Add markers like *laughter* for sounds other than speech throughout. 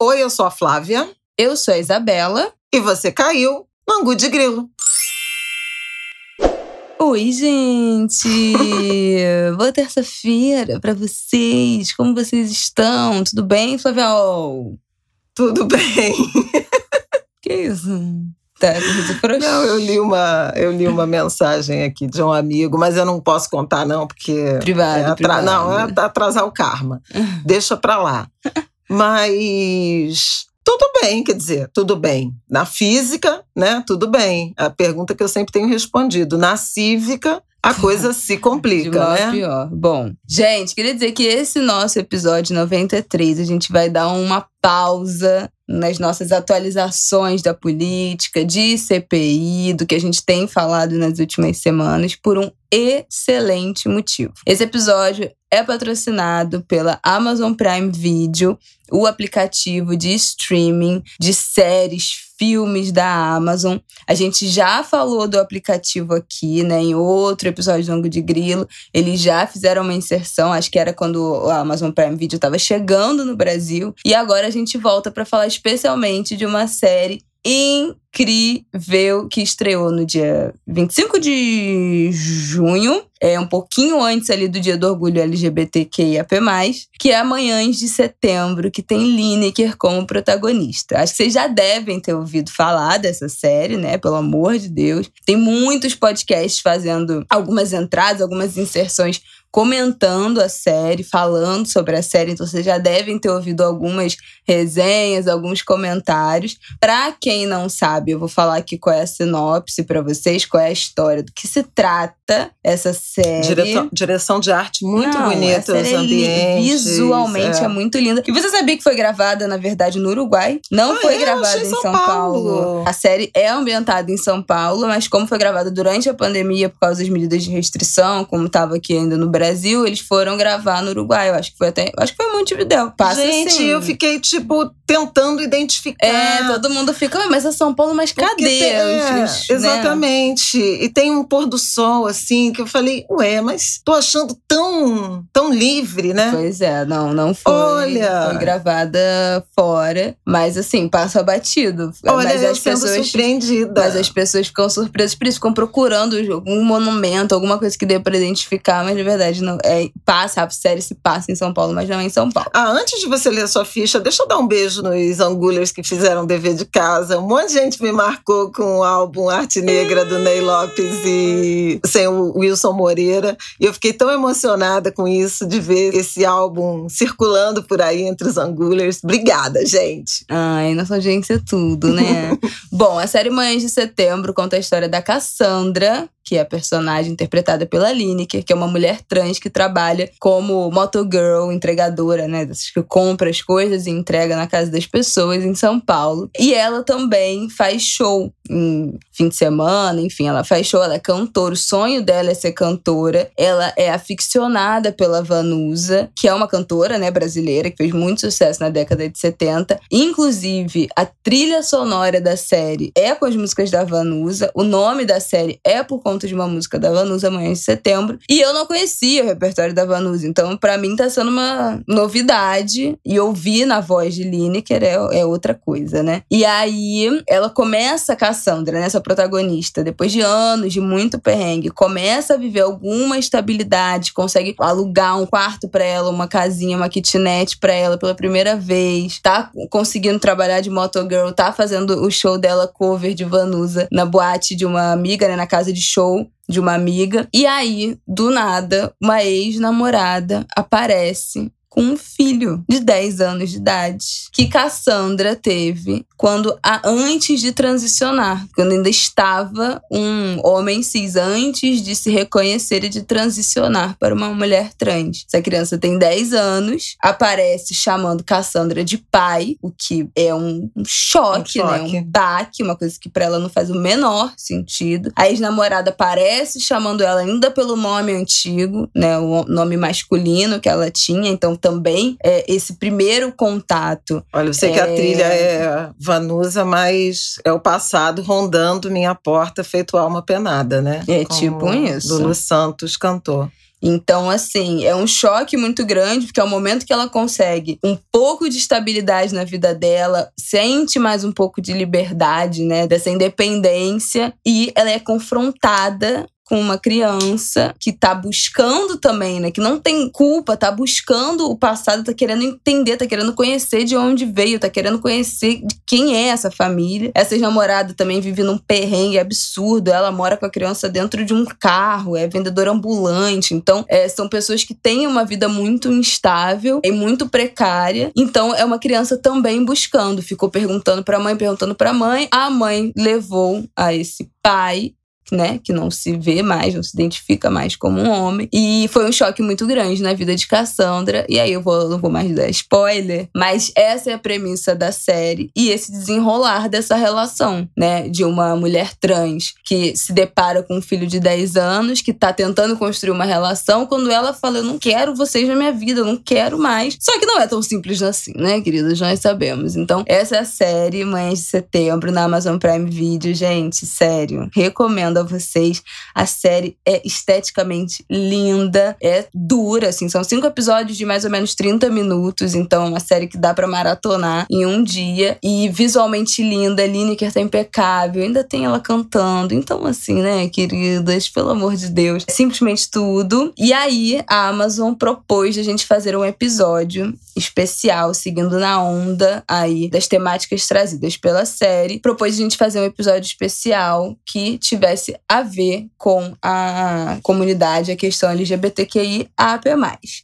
Oi, eu sou a Flávia. Eu sou a Isabela. E você caiu no Angu de Grilo. Oi, gente! *laughs* Boa terça-feira para vocês. Como vocês estão? Tudo bem, Flávia? Tudo bem. *laughs* que isso? Tá, não, eu li uma, eu li uma mensagem aqui de um amigo, mas eu não posso contar não, porque privado, é privado. não, é atrasar o karma. Deixa para lá. *laughs* Mas tudo bem, quer dizer, tudo bem. Na física, né? Tudo bem. A pergunta que eu sempre tenho respondido. Na cívica, a *laughs* coisa se complica, de né? pior. Bom, gente, queria dizer que esse nosso episódio 93, a gente vai dar uma pausa nas nossas atualizações da política, de CPI, do que a gente tem falado nas últimas semanas, por um excelente motivo. Esse episódio é patrocinado pela Amazon Prime Video, o aplicativo de streaming de séries, filmes da Amazon. A gente já falou do aplicativo aqui, né, em outro episódio do Ango de Grilo. Eles já fizeram uma inserção, acho que era quando o Amazon Prime Video estava chegando no Brasil. E agora a gente volta para falar especialmente de uma série incrível que estreou no dia 25 de junho, é um pouquinho antes ali do Dia do Orgulho LGBTQIAP+, que é Amanhãs de Setembro, que tem Lineker como protagonista. Acho que vocês já devem ter ouvido falar dessa série, né? Pelo amor de Deus. Tem muitos podcasts fazendo algumas entradas, algumas inserções comentando a série, falando sobre a série, então vocês já devem ter ouvido algumas resenhas, alguns comentários. Para quem não sabe, eu vou falar aqui qual é a sinopse para vocês, qual é a história, do que se trata essa série. Direção, direção de arte muito não, bonita, os é ambientes. Visualmente é. é. muito linda. E você sabia que foi gravada, na verdade, no Uruguai? Não ah, foi é? gravada em São, São Paulo. Paulo. A série é ambientada em São Paulo, mas como foi gravada durante a pandemia por causa das medidas de restrição, como estava aqui ainda no Brasil, eles foram gravar no Uruguai. Eu acho que foi até. Acho que foi Montevidéu. Passa Gente, assim. eu fiquei, tipo, tentando identificar. É, todo mundo fica, mas é São Paulo, mas cadê? Tem, é, né? exatamente. E tem um pôr do sol, assim, que eu falei, ué, mas tô achando tão, tão livre, né? Pois é, não, não foi. Olha. Foi gravada fora, mas assim, passa batido. Olha, mas eu as pessoas, surpreendida. Mas as pessoas ficam surpresas, por isso ficam procurando algum monumento, alguma coisa que dê pra identificar, mas de verdade verdade, não, é, passa, a série se passa em São Paulo, mas não é em São Paulo. Ah, antes de você ler a sua ficha, deixa eu dar um beijo nos angulers que fizeram dever de casa. Um monte de gente me marcou com o álbum Arte Negra do Ney Lopes e sem o Wilson Moreira. E eu fiquei tão emocionada com isso, de ver esse álbum circulando por aí entre os angulers. Obrigada, gente. Ai, nossa audiência é tudo, né? *laughs* Bom, a série Mães de Setembro conta a história da Cassandra, que é a personagem interpretada pela Lineker, que é uma mulher trans que trabalha como motogirl, entregadora, né? Que compra as coisas e entrega na casa das pessoas em São Paulo. E ela também faz show em fim de semana, enfim, ela faz show, ela é cantora. O sonho dela é ser cantora. Ela é aficionada pela Vanusa, que é uma cantora, né, brasileira, que fez muito sucesso na década de 70. Inclusive, a trilha sonora da série é com as músicas da Vanusa. O nome da série é por conta de uma música da Vanusa, Amanhã de Setembro. E eu não conhecia o repertório da Vanusa, então para mim tá sendo uma novidade. E ouvir na voz de Lineker é, é outra coisa, né? E aí ela começa, Cassandra, né, essa protagonista, depois de anos de muito perrengue, começa a viver alguma estabilidade, consegue alugar um quarto para ela, uma casinha, uma kitnet para ela pela primeira vez, tá conseguindo trabalhar de motogirl, tá fazendo o show dela cover de Vanusa na boate de uma amiga, né, na casa de show show de uma amiga. E aí, do nada, uma ex-namorada aparece com um filho de 10 anos de idade que Cassandra teve quando a, antes de transicionar, quando ainda estava um homem cis antes de se reconhecer e de transicionar para uma mulher trans. Essa criança tem 10 anos, aparece chamando Cassandra de pai, o que é um, um choque, um né? Um baque, uma coisa que para ela não faz o menor sentido. A ex-namorada aparece chamando ela ainda pelo nome antigo, né? O nome masculino que ela tinha, então também é, esse primeiro contato. Olha, eu sei é... que a é trilha é Vanusa, mas é o passado rondando minha porta, feito alma penada, né? É Como tipo isso. Lulu Santos cantou. Então, assim, é um choque muito grande, porque é o momento que ela consegue um pouco de estabilidade na vida dela, sente mais um pouco de liberdade, né, dessa independência, e ela é confrontada com uma criança que tá buscando também, né? Que não tem culpa, tá buscando o passado, tá querendo entender, tá querendo conhecer de onde veio, tá querendo conhecer de quem é essa família. Essa namorada também vive num perrengue absurdo. Ela mora com a criança dentro de um carro, é vendedora ambulante. Então, é, são pessoas que têm uma vida muito instável e muito precária. Então, é uma criança também buscando. Ficou perguntando pra mãe, perguntando pra mãe. A mãe levou a esse pai né, que não se vê mais, não se identifica mais como um homem. E foi um choque muito grande na vida de Cassandra. E aí eu vou, não vou mais dar spoiler, mas essa é a premissa da série e esse desenrolar dessa relação, né, de uma mulher trans que se depara com um filho de 10 anos que tá tentando construir uma relação quando ela fala: "Eu não quero vocês na minha vida, eu não quero mais". Só que não é tão simples assim, né, queridas? Nós sabemos. Então, essa é a série Mães de Setembro na Amazon Prime Video, gente, sério. Recomendo a vocês. A série é esteticamente linda, é dura, assim, são cinco episódios de mais ou menos 30 minutos, então é uma série que dá para maratonar em um dia. E visualmente linda, Lineker tá impecável, ainda tem ela cantando. Então, assim, né, queridas, pelo amor de Deus, é simplesmente tudo. E aí, a Amazon propôs a gente fazer um episódio especial, seguindo na onda aí das temáticas trazidas pela série. Propôs a gente fazer um episódio especial que tivesse tivesse a ver com a comunidade, a questão LGBTQI AP+.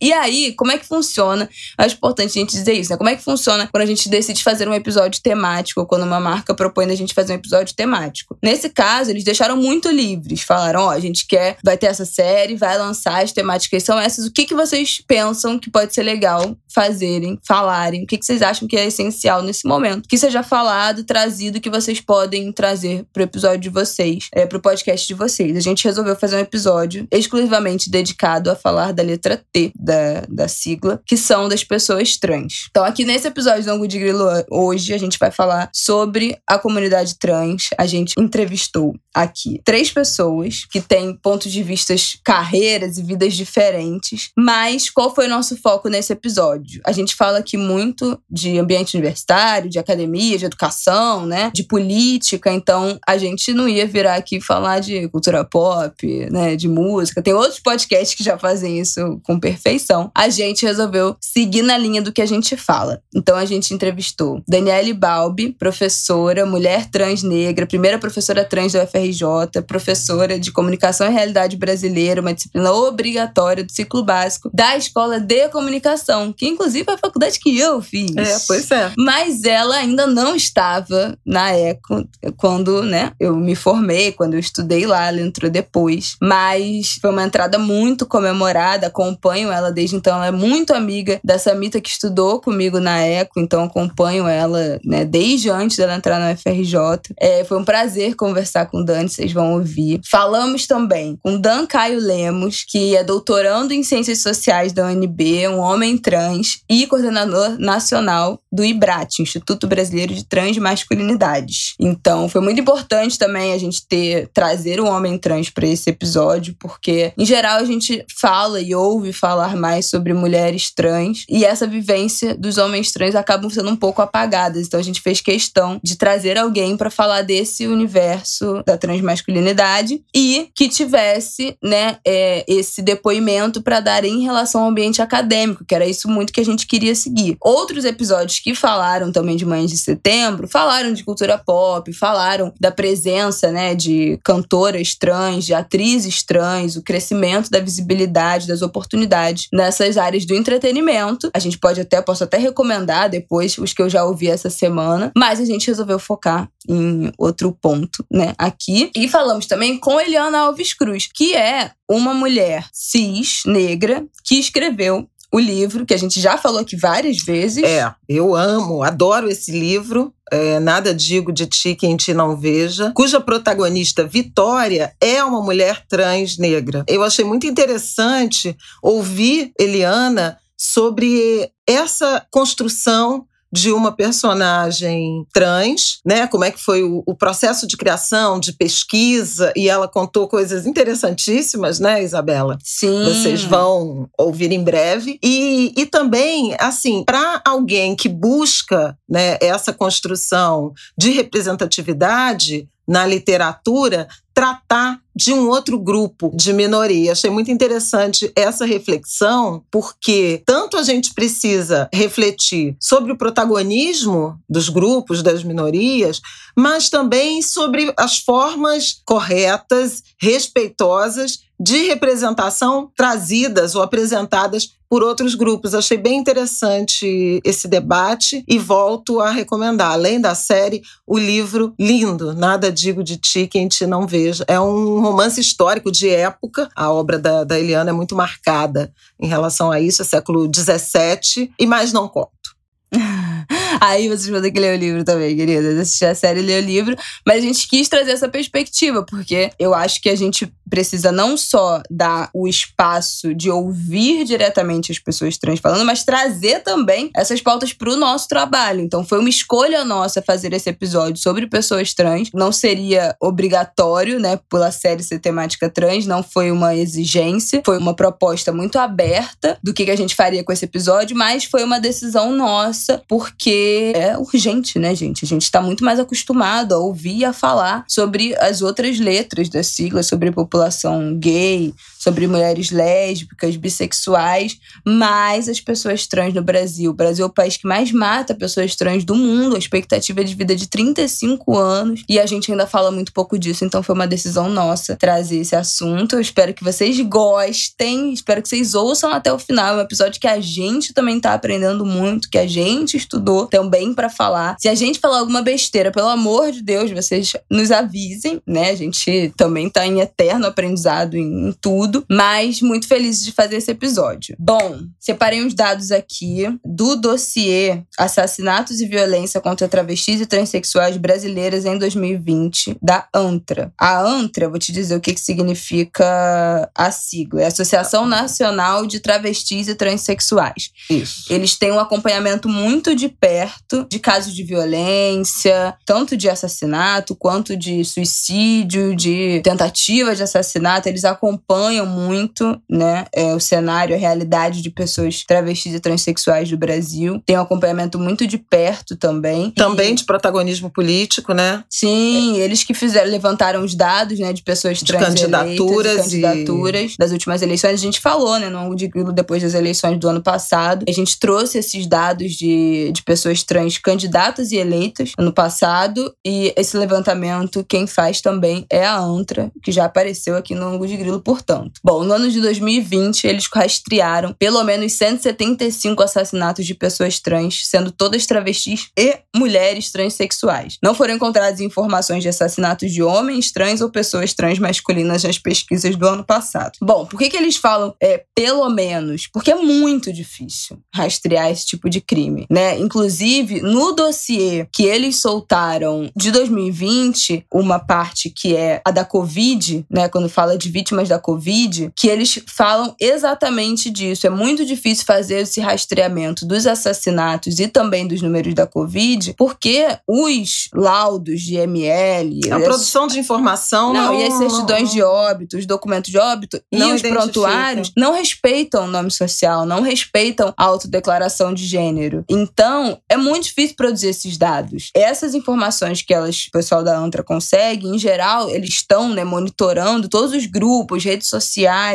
E aí, como é que funciona? Acho importante a gente dizer isso, né? Como é que funciona quando a gente decide fazer um episódio temático, ou quando uma marca propõe a gente fazer um episódio temático? Nesse caso, eles deixaram muito livres. Falaram, ó, oh, a gente quer, vai ter essa série, vai lançar, as temáticas são essas. O que, que vocês pensam que pode ser legal fazerem, falarem? O que, que vocês acham que é essencial nesse momento? Que seja falado, trazido, que vocês podem trazer pro episódio de vocês, é, pro podcast de vocês. A gente resolveu fazer um episódio exclusivamente dedicado a falar da letra T da, da sigla, que são das pessoas trans. Então, aqui nesse episódio do Angu de Grilo, hoje a gente vai falar sobre a comunidade trans. A gente entrevistou aqui três pessoas que têm pontos de vistas, carreiras e vidas diferentes. Mas qual foi o nosso foco nesse episódio? A gente fala aqui muito de ambiente universitário, de academia, de educação, né? De política. Então, a gente não ia virar aqui falar falar de cultura pop, né, de música. Tem outros podcasts que já fazem isso com perfeição. A gente resolveu seguir na linha do que a gente fala. Então a gente entrevistou Daniele Balbi, professora, mulher trans negra, primeira professora trans da UFRJ, professora de comunicação e realidade brasileira, uma disciplina obrigatória do ciclo básico da Escola de Comunicação, que inclusive é a faculdade que eu fiz. É, pois é. Mas ela ainda não estava na ECO quando, né, eu me formei, quando eu estudei lá, ela entrou depois. Mas foi uma entrada muito comemorada, acompanho ela desde então. Ela é muito amiga da Samita que estudou comigo na ECO, então acompanho ela né, desde antes dela entrar na UFRJ. É, foi um prazer conversar com Dani, vocês vão ouvir. Falamos também com Dan Caio Lemos, que é doutorando em Ciências Sociais da UNB, um homem trans e coordenador nacional do IBRAT, Instituto Brasileiro de Transmasculinidades. Então, foi muito importante também a gente ter trazer o homem trans para esse episódio, porque em geral a gente fala e ouve falar mais sobre mulheres trans e essa vivência dos homens trans acabam sendo um pouco apagadas. Então a gente fez questão de trazer alguém para falar desse universo da transmasculinidade e que tivesse, né, é, esse depoimento para dar em relação ao ambiente acadêmico, que era isso muito que a gente queria seguir. Outros episódios que falaram também de Mães de Setembro, falaram de cultura pop, falaram da presença, né, de cantoras trans, de atrizes trans, o crescimento da visibilidade, das oportunidades nessas áreas do entretenimento. A gente pode até, posso até recomendar depois os que eu já ouvi essa semana, mas a gente resolveu focar em outro ponto, né, aqui. E falamos também com Eliana Alves Cruz, que é uma mulher cis, negra, que escreveu o livro, que a gente já falou aqui várias vezes. É, eu amo, adoro esse livro. É, Nada Digo de Ti Quem Te Não Veja, cuja protagonista, Vitória, é uma mulher trans negra. Eu achei muito interessante ouvir Eliana sobre essa construção de uma personagem trans, né? Como é que foi o, o processo de criação, de pesquisa, e ela contou coisas interessantíssimas, né, Isabela? Sim. Vocês vão ouvir em breve. E, e também, assim, para alguém que busca né, essa construção de representatividade, na literatura tratar de um outro grupo de minoria. Achei muito interessante essa reflexão, porque tanto a gente precisa refletir sobre o protagonismo dos grupos, das minorias, mas também sobre as formas corretas, respeitosas de representação trazidas ou apresentadas por outros grupos. Achei bem interessante esse debate e volto a recomendar, além da série, o livro lindo, Nada Digo de Ti, Quem Te Não Veja. É um romance histórico de época. A obra da, da Eliana é muito marcada em relação a isso, é século XVII, e mais não conto. *laughs* Aí vocês vão ter que ler o livro também, queridas. Assistir a série e ler o livro. Mas a gente quis trazer essa perspectiva, porque eu acho que a gente precisa não só dar o espaço de ouvir diretamente as pessoas trans falando, mas trazer também essas pautas para o nosso trabalho. Então foi uma escolha nossa fazer esse episódio sobre pessoas trans. Não seria obrigatório, né, pela série ser temática trans, não foi uma exigência, foi uma proposta muito aberta do que a gente faria com esse episódio, mas foi uma decisão nossa, porque é urgente, né, gente? A gente está muito mais acostumado a ouvir e a falar sobre as outras letras da sigla, sobre a população gay, sobre mulheres lésbicas, bissexuais, mas as pessoas trans no Brasil. O Brasil é o país que mais mata pessoas trans do mundo, a expectativa de vida é de 35 anos, e a gente ainda fala muito pouco disso, então foi uma decisão nossa trazer esse assunto. Eu espero que vocês gostem, espero que vocês ouçam até o final. É um episódio que a gente também tá aprendendo muito, que a gente estudou também para falar. Se a gente falar alguma besteira, pelo amor de Deus, vocês nos avisem, né? A gente também tá em eterno aprendizado em, em tudo, mas muito feliz de fazer esse episódio. Bom, separei uns dados aqui do dossiê Assassinatos e Violência contra Travestis e Transsexuais Brasileiras em 2020, da ANTRA. A ANTRA, vou te dizer o que, que significa a sigla, é Associação Nacional de Travestis e Transsexuais. Isso. Eles têm um acompanhamento muito de perto de casos de violência, tanto de assassinato quanto de suicídio, de tentativa de assassinato. Eles acompanham muito, né, é, o cenário, a realidade de pessoas travestis e transexuais do Brasil. Tem um acompanhamento muito de perto também. Também E- de protagonismo político, né? Sim, eles que fizeram, levantaram os dados, né, de pessoas De trans candidaturas de e- candidaturas das últimas eleições. A gente falou, né, no ângulo de grilo depois das eleições do ano passado. A gente trouxe esses dados de, de pessoas trans candidatas e eleitas ano passado e esse levantamento quem faz também é a ANTRA, que já apareceu aqui no ângulo de grilo, portanto. Bom, no ano de 2020 eles rastrearam pelo menos 175 assassinatos de pessoas trans, sendo todas travestis e mulheres transexuais. Não foram encontradas informações de assassinatos de homens trans ou pessoas trans masculinas nas pesquisas do ano passado. Bom, por que, que eles falam é, pelo menos? Porque é muito difícil rastrear esse tipo de crime, né? Inclusive, no dossiê que eles soltaram de 2020, uma parte que é a da Covid, né? Quando fala de vítimas da Covid, que eles falam exatamente disso. É muito difícil fazer esse rastreamento dos assassinatos e também dos números da Covid, porque os laudos de ML, A as- produção de informação não, não... e as certidões de óbito, os documentos de óbito Não e os prontuários não respeitam o nome social, não respeitam a autodeclaração de gênero. Então, é muito difícil produzir esses dados. Essas informações que elas, o pessoal da ANTRA consegue, em geral, eles estão né, monitorando todos os grupos, redes sociais,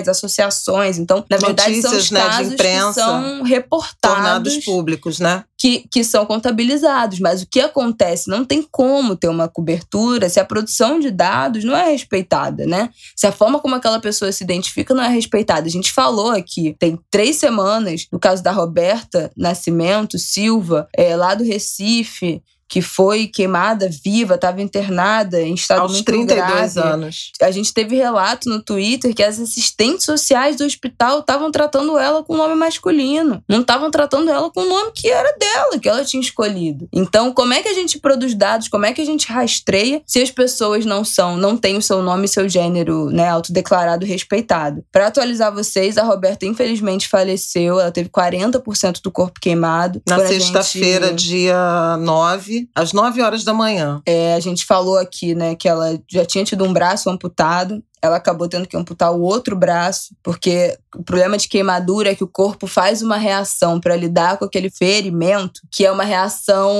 associações. Então, na verdade, são os Notícias, né, de casos imprensa que são tornados reportados públicos, né? que, que são contabilizados. Mas o que acontece? Não tem como ter uma cobertura se a produção de dados não é respeitada, né? Se a forma como aquela pessoa se identifica não é respeitada. A gente falou aqui, tem três semanas, no caso da Roberta Nascimento Silva, é, lá do Recife, que foi queimada viva, estava internada em estado Aos muito 32 grave. anos. A gente teve relato no Twitter que as assistentes sociais do hospital estavam tratando ela com nome masculino. Não estavam tratando ela com o nome que era dela, que ela tinha escolhido. Então, como é que a gente produz dados? Como é que a gente rastreia se as pessoas não são, não têm o seu nome e seu gênero, né, autodeclarado respeitado? Para atualizar vocês, a Roberta infelizmente faleceu. Ela teve 40% do corpo queimado. Na sexta-feira, gente- dia 9, às 9 horas da manhã. É, a gente falou aqui, né, que ela já tinha tido um braço amputado. Ela acabou tendo que amputar o outro braço, porque o problema de queimadura é que o corpo faz uma reação para lidar com aquele ferimento, que é uma reação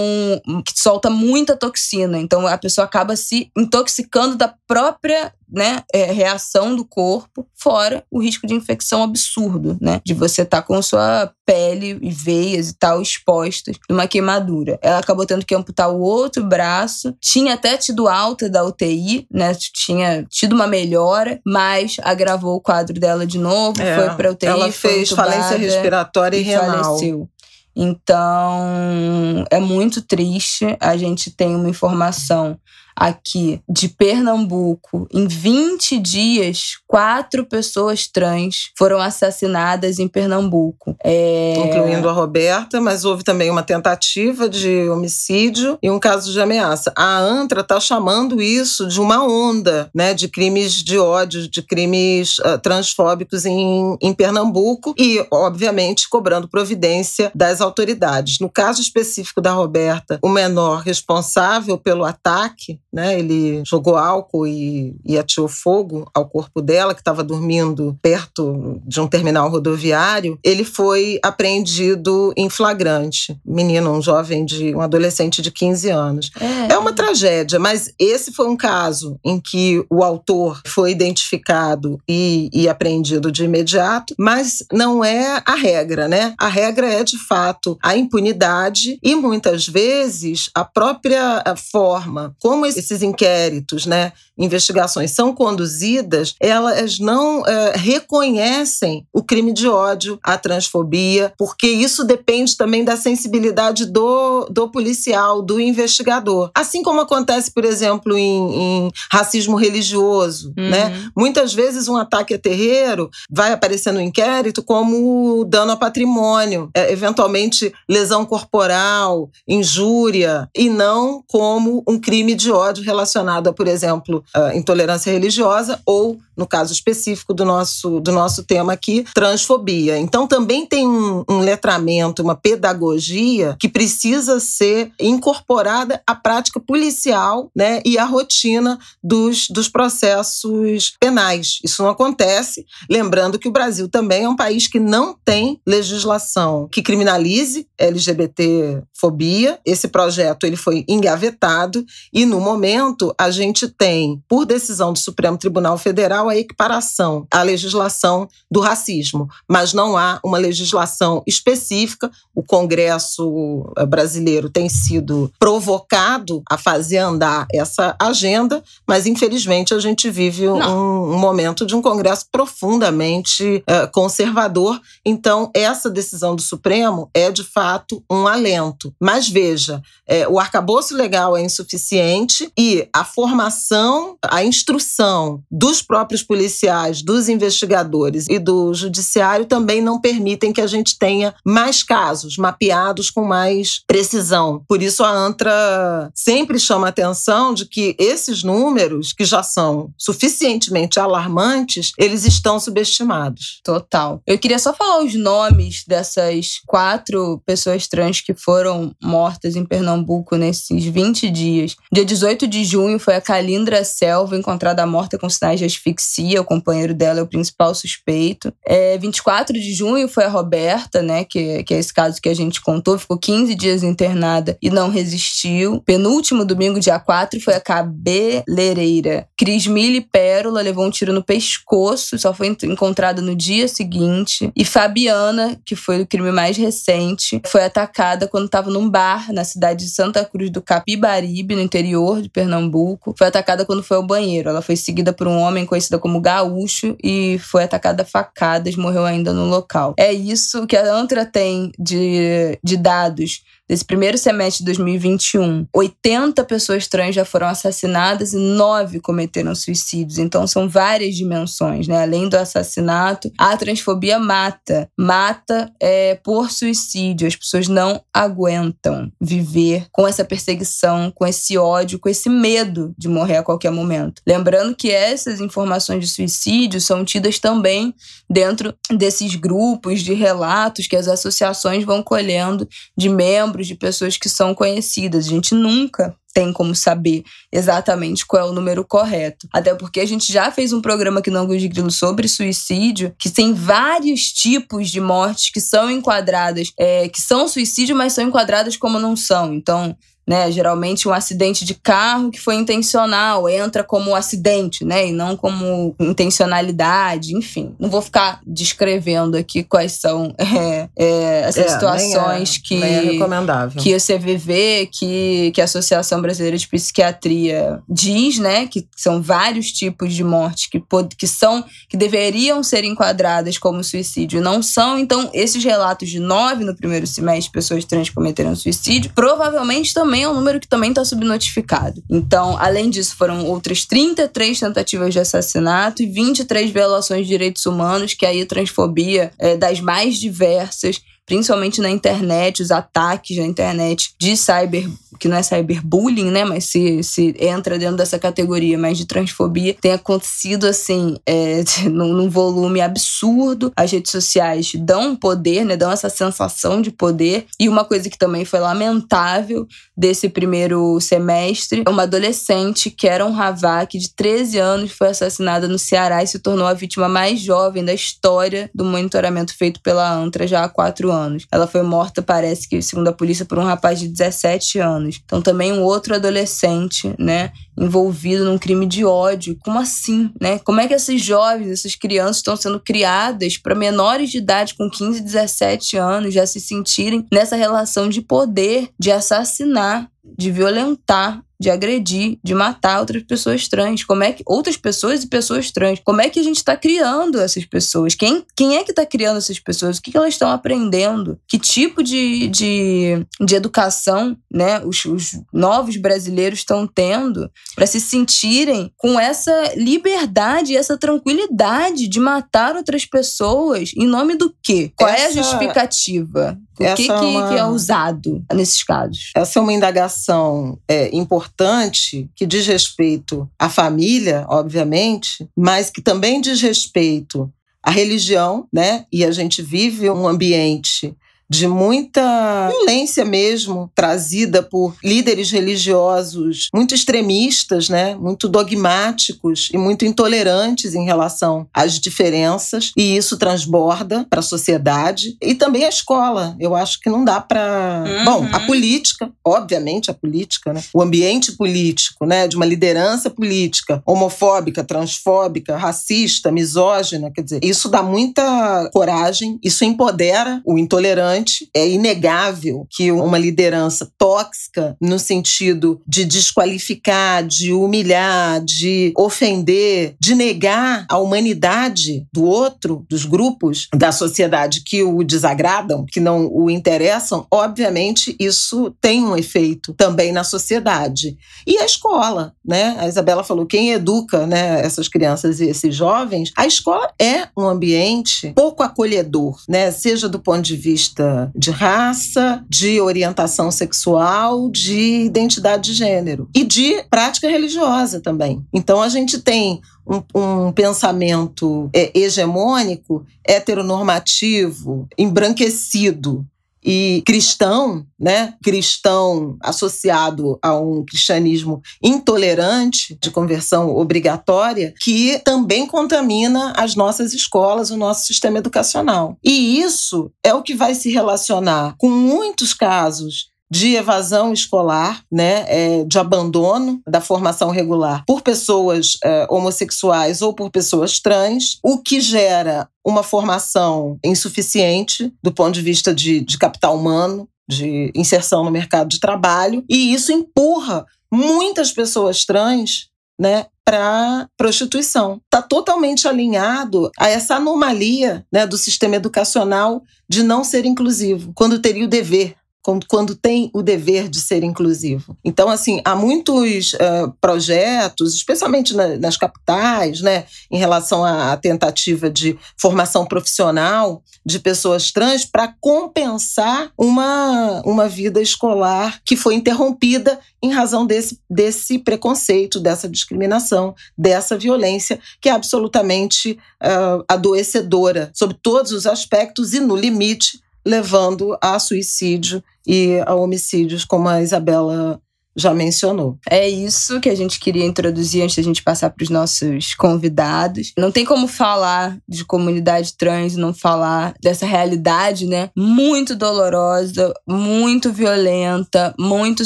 que solta muita toxina. Então a pessoa acaba se intoxicando da própria né, é, reação do corpo, fora o risco de infecção absurdo, né? De você estar com sua pele e veias e tal expostas numa queimadura. Ela acabou tendo que amputar o outro braço, tinha até tido alta da UTI, né? Tinha tido uma melhora, mas agravou o quadro dela de novo, É, foi pra UTI, Ela fez falência respiratória e, e renal. faleceu. Então, é muito triste. A gente tem uma informação aqui de Pernambuco. Em 20 dias, quatro pessoas trans foram assassinadas em Pernambuco. É... Incluindo a Roberta, mas houve também uma tentativa de homicídio e um caso de ameaça. A ANTRA está chamando isso de uma onda né, de crimes de ódio, de crimes uh, transfóbicos em, em Pernambuco e, obviamente, cobrando providência das autoridades. No caso específico da Roberta, o menor responsável pelo ataque, né, ele jogou álcool e, e atirou fogo ao corpo dela, que estava dormindo perto de um terminal rodoviário. Ele foi apreendido em flagrante. Menino, um jovem de um adolescente de 15 anos. É, É uma tragédia, mas esse foi um caso em que o autor foi identificado e, e apreendido de imediato, mas não é a regra, né? A regra é, de fato, a impunidade e muitas vezes a própria eh, forma como esses inquéritos, né, investigações são conduzidas, elas não eh, reconhecem o crime de ódio, a transfobia, porque isso depende também da sensibilidade do, do policial, do investigador. Assim como acontece, por exemplo, em, em racismo religioso, Uhum. né? Muitas vezes um ataque a terreiro vai aparecer no inquérito como dano a patrimônio, é, eventualmente lesão corporal, injúria, e não como um crime de ódio relacionado a, por exemplo, a intolerância religiosa ou, no caso específico do nosso, do nosso tema aqui, transfobia. Então também tem um, um letramento, uma pedagogia que precisa ser incorporada à prática policial né, e à rotina dos, dos processos penais. Isso não acontece. Lembrando que o Brasil também é um país que não tem legislação que criminalize LGBTfobia. Esse projeto ele foi engavetado e no momento a gente tem, por decisão do Supremo Tribunal Federal, a equiparação à legislação do racismo, mas não há uma legislação específica. O Congresso eh, brasileiro tem sido provocado a fazer andar essa agenda, mas infelizmente a gente vive um, um momento de um Congresso profundamente eh, conservador. Então, essa decisão do Supremo é de fato um alento. Mas veja, eh, o arcabouço legal é insuficiente e a formação, a instrução dos próprios policiais, dos investigadores e do judiciário também não permitem que a gente tenha mais casos mapeados com mais precisão. Por isso a ANTRA sempre chama a atenção de que esses números, que já são suficientemente alarmantes, eles estão subestimados. Total. Eu queria só falar os nomes dessas quatro pessoas trans que foram mortas em Pernambuco nesses 20 dias. Dia 18 de junho foi a Calindra Selva, encontrada morta com sinais de asfixia. O companheiro dela é o principal suspeito. É, 24 de junho foi a Roberta, né? Que, que é esse caso que a gente contou. Ficou 15 dias internada e não resistiu. Penúltimo domingo, dia 4, foi a cabeleireira. Crismile Pérola levou um tiro no pescoço, só foi encontrada no dia seguinte. E Fabiana, que foi o crime mais recente, foi atacada quando estava num bar na cidade de Santa Cruz do Capibaribe, no interior de Pernambuco. Foi atacada quando foi ao banheiro. Ela foi seguida por um homem conhecido como Gaúcho e foi atacada a facadas, morreu ainda no local. É isso que a ANTRA tem de, de dados desse primeiro semestre de 2021, 80 pessoas trans já foram assassinadas e 9 cometeram suicídios. Então são várias dimensões, né? Além do assassinato, a transfobia mata. Mata é, por suicídio. As pessoas não aguentam viver com essa perseguição, com esse ódio, com esse medo de morrer a qualquer momento. Lembrando que essas informações de suicídio são tidas também dentro desses grupos de relatos que as associações vão colhendo de membros, de pessoas que são conhecidas. A gente nunca tem como saber exatamente qual é o número correto. Até porque a gente já fez um programa aqui no Ângulo de Grilo sobre suicídio, que tem vários tipos de mortes que são enquadradas, é, que são suicídio, mas são enquadradas como não são. Então, né? Geralmente um acidente de carro que foi intencional entra como acidente, né? E não como intencionalidade, enfim. Não vou ficar descrevendo aqui quais são *laughs* é, é, essas é, situações é, que é recomendável. que o CVV, que, que a Associação Brasileira de Psiquiatria diz, né? Que são vários tipos de morte que, que são que deveriam ser enquadradas como suicídio, não são. Então, esses relatos de nove no primeiro semestre pessoas trans cometeram suicídio, provavelmente também também é um número que também está subnotificado. Então, além disso, foram outras 33 tentativas de assassinato e 23 violações de direitos humanos, que aí a transfobia é das mais diversas principalmente na internet, os ataques na internet de cyber, que não é cyberbullying, né? Mas se, se entra dentro dessa categoria, mas de transfobia, tem acontecido assim, é, *laughs* num, num, volume absurdo. As redes sociais dão poder, né? Dão essa sensação de poder. E uma coisa que também foi lamentável desse primeiro semestre, uma adolescente, um Havak, de 13 anos, foi assassinada no Ceará e se tornou a vítima mais jovem da história do monitoramento feito pela ANTRA já há quatro anos anos. Ela foi morta, parece que, segundo a polícia, por um rapaz de 17 anos. Então, também um outro adolescente, né, envolvido num crime de ódio. Como assim, né? Como é que esses jovens, essas crianças estão sendo criadas para menores de idade com 15, 17 anos já se sentirem nessa relação de poder, de assassinar, de violentar de agredir, de matar outras pessoas trans. Como é que outras pessoas e pessoas trans? Como é que a gente está criando essas pessoas? Quem, quem é que está criando essas pessoas? O que, que elas estão aprendendo? Que tipo de, de, de educação, né, os, os novos brasileiros estão tendo para se sentirem com essa liberdade, essa tranquilidade de matar outras pessoas em nome do quê? Qual essa... é a justificativa? O Essa que, que, é, uma... que, é usado nesses casos? Essa é uma indagação é, importante que diz respeito à família, obviamente, mas que também diz respeito à religião, né? E a gente vive um ambiente de muita violência mesmo, trazida por líderes religiosos muito extremistas, né? muito dogmáticos e muito intolerantes em relação às diferenças, e isso transborda para a sociedade e também a escola. Eu acho que não dá para. Uhum. Bom, a política, obviamente a política, né? o ambiente político, né? de uma liderança política homofóbica, transfóbica, racista, misógina, quer dizer, isso dá muita coragem, isso empodera o intolerante é inegável que uma liderança tóxica, no sentido de desqualificar, de humilhar, de ofender, de negar a humanidade do outro, dos grupos da sociedade que o desagradam, que não o interessam, obviamente isso tem um efeito também na sociedade. E a escola, né? A Isabela falou, quem educa né, essas crianças e esses jovens, a escola é um ambiente pouco acolhedor, né? Seja do ponto de vista de raça, de orientação sexual, de identidade de gênero e de prática religiosa também. Então a gente tem um, um, pensamento é, hegemônico, heteronormativo, embranquecido, e cristão, né? Cristão associado a um cristianismo intolerante, de conversão obrigatória, que também contamina as nossas escolas, o nosso sistema educacional. E isso é o que vai se relacionar com muitos casos de evasão escolar, né, é, de abandono da formação regular por pessoas é, homossexuais ou por pessoas trans, o que gera uma formação insuficiente do ponto de vista de, de capital humano, de inserção no mercado de trabalho, e isso empurra muitas pessoas trans né, para prostituição. Está totalmente alinhado a essa anomalia né, do sistema educacional de não ser inclusivo, quando teria o dever quando tem o dever de ser inclusivo. Então, assim, há muitos uh, projetos, especialmente na, nas capitais, né, em relação à tentativa de formação profissional de pessoas trans para compensar uma, uma vida escolar que foi interrompida em razão desse, desse preconceito, dessa discriminação, dessa violência que é absolutamente uh, adoecedora sobre todos os aspectos e, no limite, levando a suicídio e a homicídios, como a Isabela já mencionou. É isso que a gente queria introduzir antes da gente passar para os nossos convidados. Não tem como falar de comunidade trans não falar dessa realidade, né? Muito dolorosa, muito violenta, muito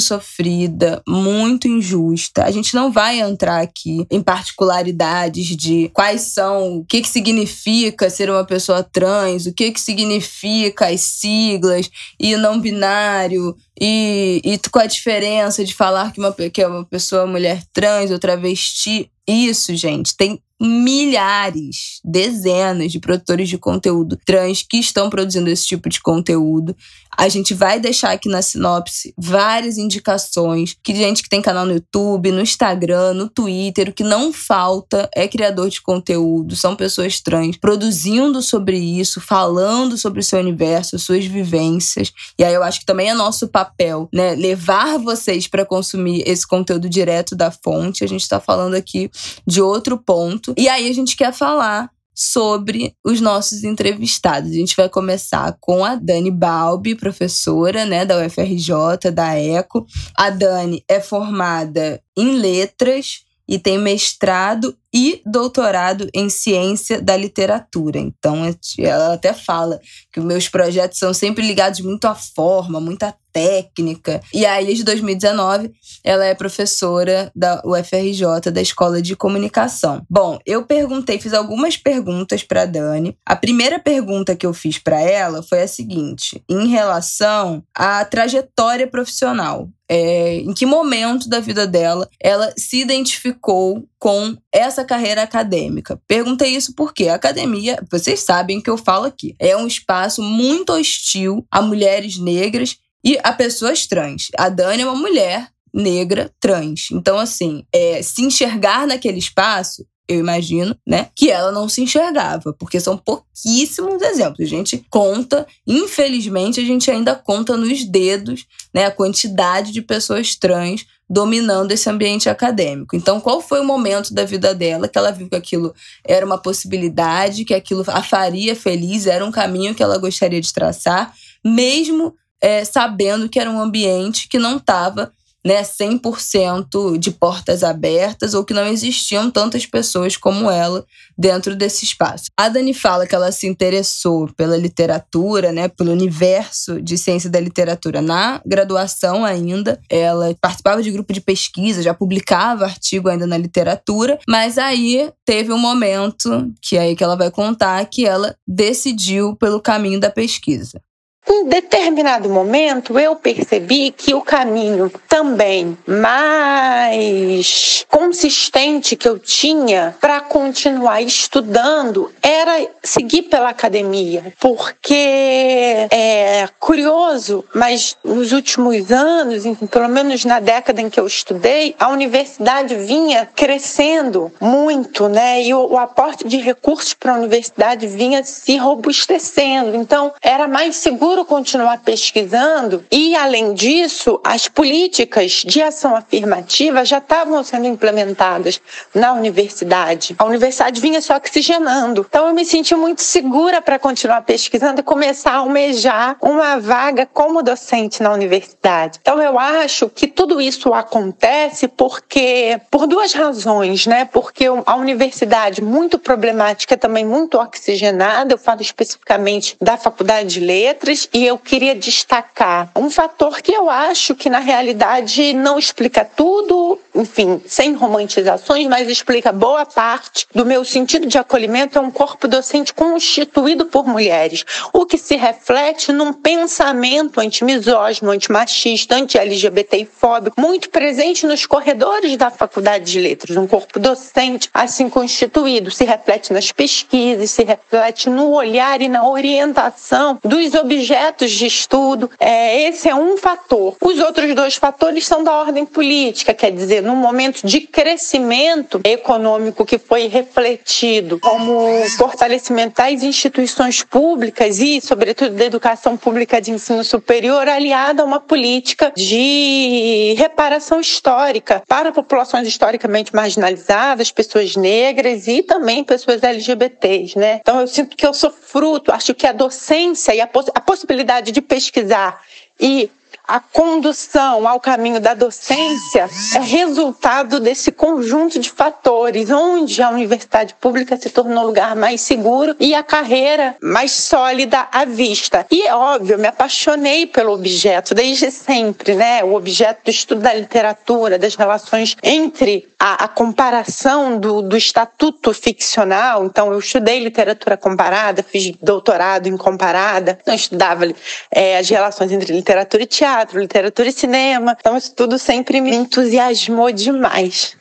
sofrida, muito injusta. A gente não vai entrar aqui em particularidades de quais são, o que, que significa ser uma pessoa trans, o que, que significa as siglas e não binário e, e com a diferença de falar que, uma, que é uma pessoa mulher trans ou travesti. Isso, gente, tem milhares, dezenas de produtores de conteúdo trans que estão produzindo esse tipo de conteúdo. A gente vai deixar aqui na sinopse várias indicações que gente que tem canal no YouTube, no Instagram, no Twitter, o que não falta é criador de conteúdo, são pessoas trans produzindo sobre isso, falando sobre o seu universo, suas vivências. E aí eu acho que também é nosso papel, né, levar vocês para consumir esse conteúdo direto da fonte. A gente está falando aqui de outro ponto e aí a gente quer falar sobre os nossos entrevistados. A gente vai começar com a Dani Balbi, professora né, da UFRJ, da ECO. A Dani é formada em letras e tem mestrado e doutorado em ciência da literatura. Então, é ela até fala que os meus projetos são sempre ligados muito à forma, muita técnica. E aí, desde 2019, ela é professora da UFRJ, da Escola de Comunicação. Bom, eu perguntei, fiz algumas perguntas para Dani. A primeira pergunta que eu fiz para ela foi a seguinte: em relação à trajetória profissional. É, em que momento da vida dela ela se identificou com essa carreira acadêmica. Perguntei isso porque a academia, vocês sabem que eu falo aqui, é um espaço muito hostil a mulheres negras e a pessoas trans. A Dani é uma mulher negra trans. Então, assim, é, se enxergar naquele espaço eu imagino, né, que ela não se enxergava, porque são pouquíssimos exemplos. A gente conta, infelizmente, a gente ainda conta nos dedos, né, a quantidade de pessoas trans dominando esse ambiente acadêmico. Então, qual foi o momento da vida dela que ela viu que aquilo era uma possibilidade, que aquilo a faria feliz, era um caminho que ela gostaria de traçar, mesmo é, sabendo que era um ambiente que não estava né, 100% de portas abertas ou que não existiam tantas pessoas como ela dentro desse espaço. A Dani fala que ela se interessou pela literatura, né, pelo universo de ciência da literatura na graduação ainda. Ela participava de grupo de pesquisa, já publicava artigo ainda na literatura, mas aí teve um momento que é aí que ela vai contar que ela decidiu pelo caminho da pesquisa. Em determinado momento, eu percebi que o caminho também mais consistente que eu tinha para continuar estudando era seguir pela academia, porque é curioso, mas nos últimos anos, pelo menos na década em que eu estudei, a universidade vinha crescendo muito, né? E o, o aporte de recursos para a universidade vinha se robustecendo. Então, era mais seguro seguro continuar pesquisando e, além disso, as políticas de ação afirmativa já estavam sendo implementadas na universidade. A universidade vinha se oxigenando. Então, eu me senti muito segura para continuar pesquisando e começar a almejar uma vaga como docente na universidade. Então, eu acho que tudo isso acontece porque, por duas razões, né? Porque a universidade, muito problemática, também muito oxigenada, eu falo especificamente da Faculdade de Letras, e eu queria destacar um fator que eu acho que na realidade não explica tudo enfim, sem romantizações, mas explica boa parte do meu sentido de acolhimento é um corpo docente constituído por mulheres, o que se reflete num pensamento antimisógino, antimachista, anti-LGBT e fóbico, muito presente nos corredores da Faculdade de Letras. Um corpo docente assim constituído se reflete nas pesquisas, se reflete no olhar e na orientação dos objetos de estudo. É, esse é um fator. Os outros dois fatores são da ordem política, quer dizer, no momento de crescimento econômico que foi refletido como fortalecimento das instituições públicas e, sobretudo, da educação pública de ensino superior, aliada a uma política de reparação histórica para populações historicamente marginalizadas, pessoas negras e também pessoas LGBTs, né? Então eu sinto que eu sou fruto, acho que a docência e a, poss a possibilidade de pesquisar e a condução ao caminho da docência é resultado desse conjunto de fatores, onde a universidade pública se tornou um lugar mais seguro e a carreira mais sólida à vista. E é óbvio, eu me apaixonei pelo objeto desde sempre, né? O objeto do estudo da literatura, das relações entre a, a comparação do, do estatuto ficcional. Então, eu estudei literatura comparada, fiz doutorado em comparada, eu estudava é, as relações entre literatura e teatro teatro, literatura e cinema. Então, isso tudo sempre me entusiasmou demais.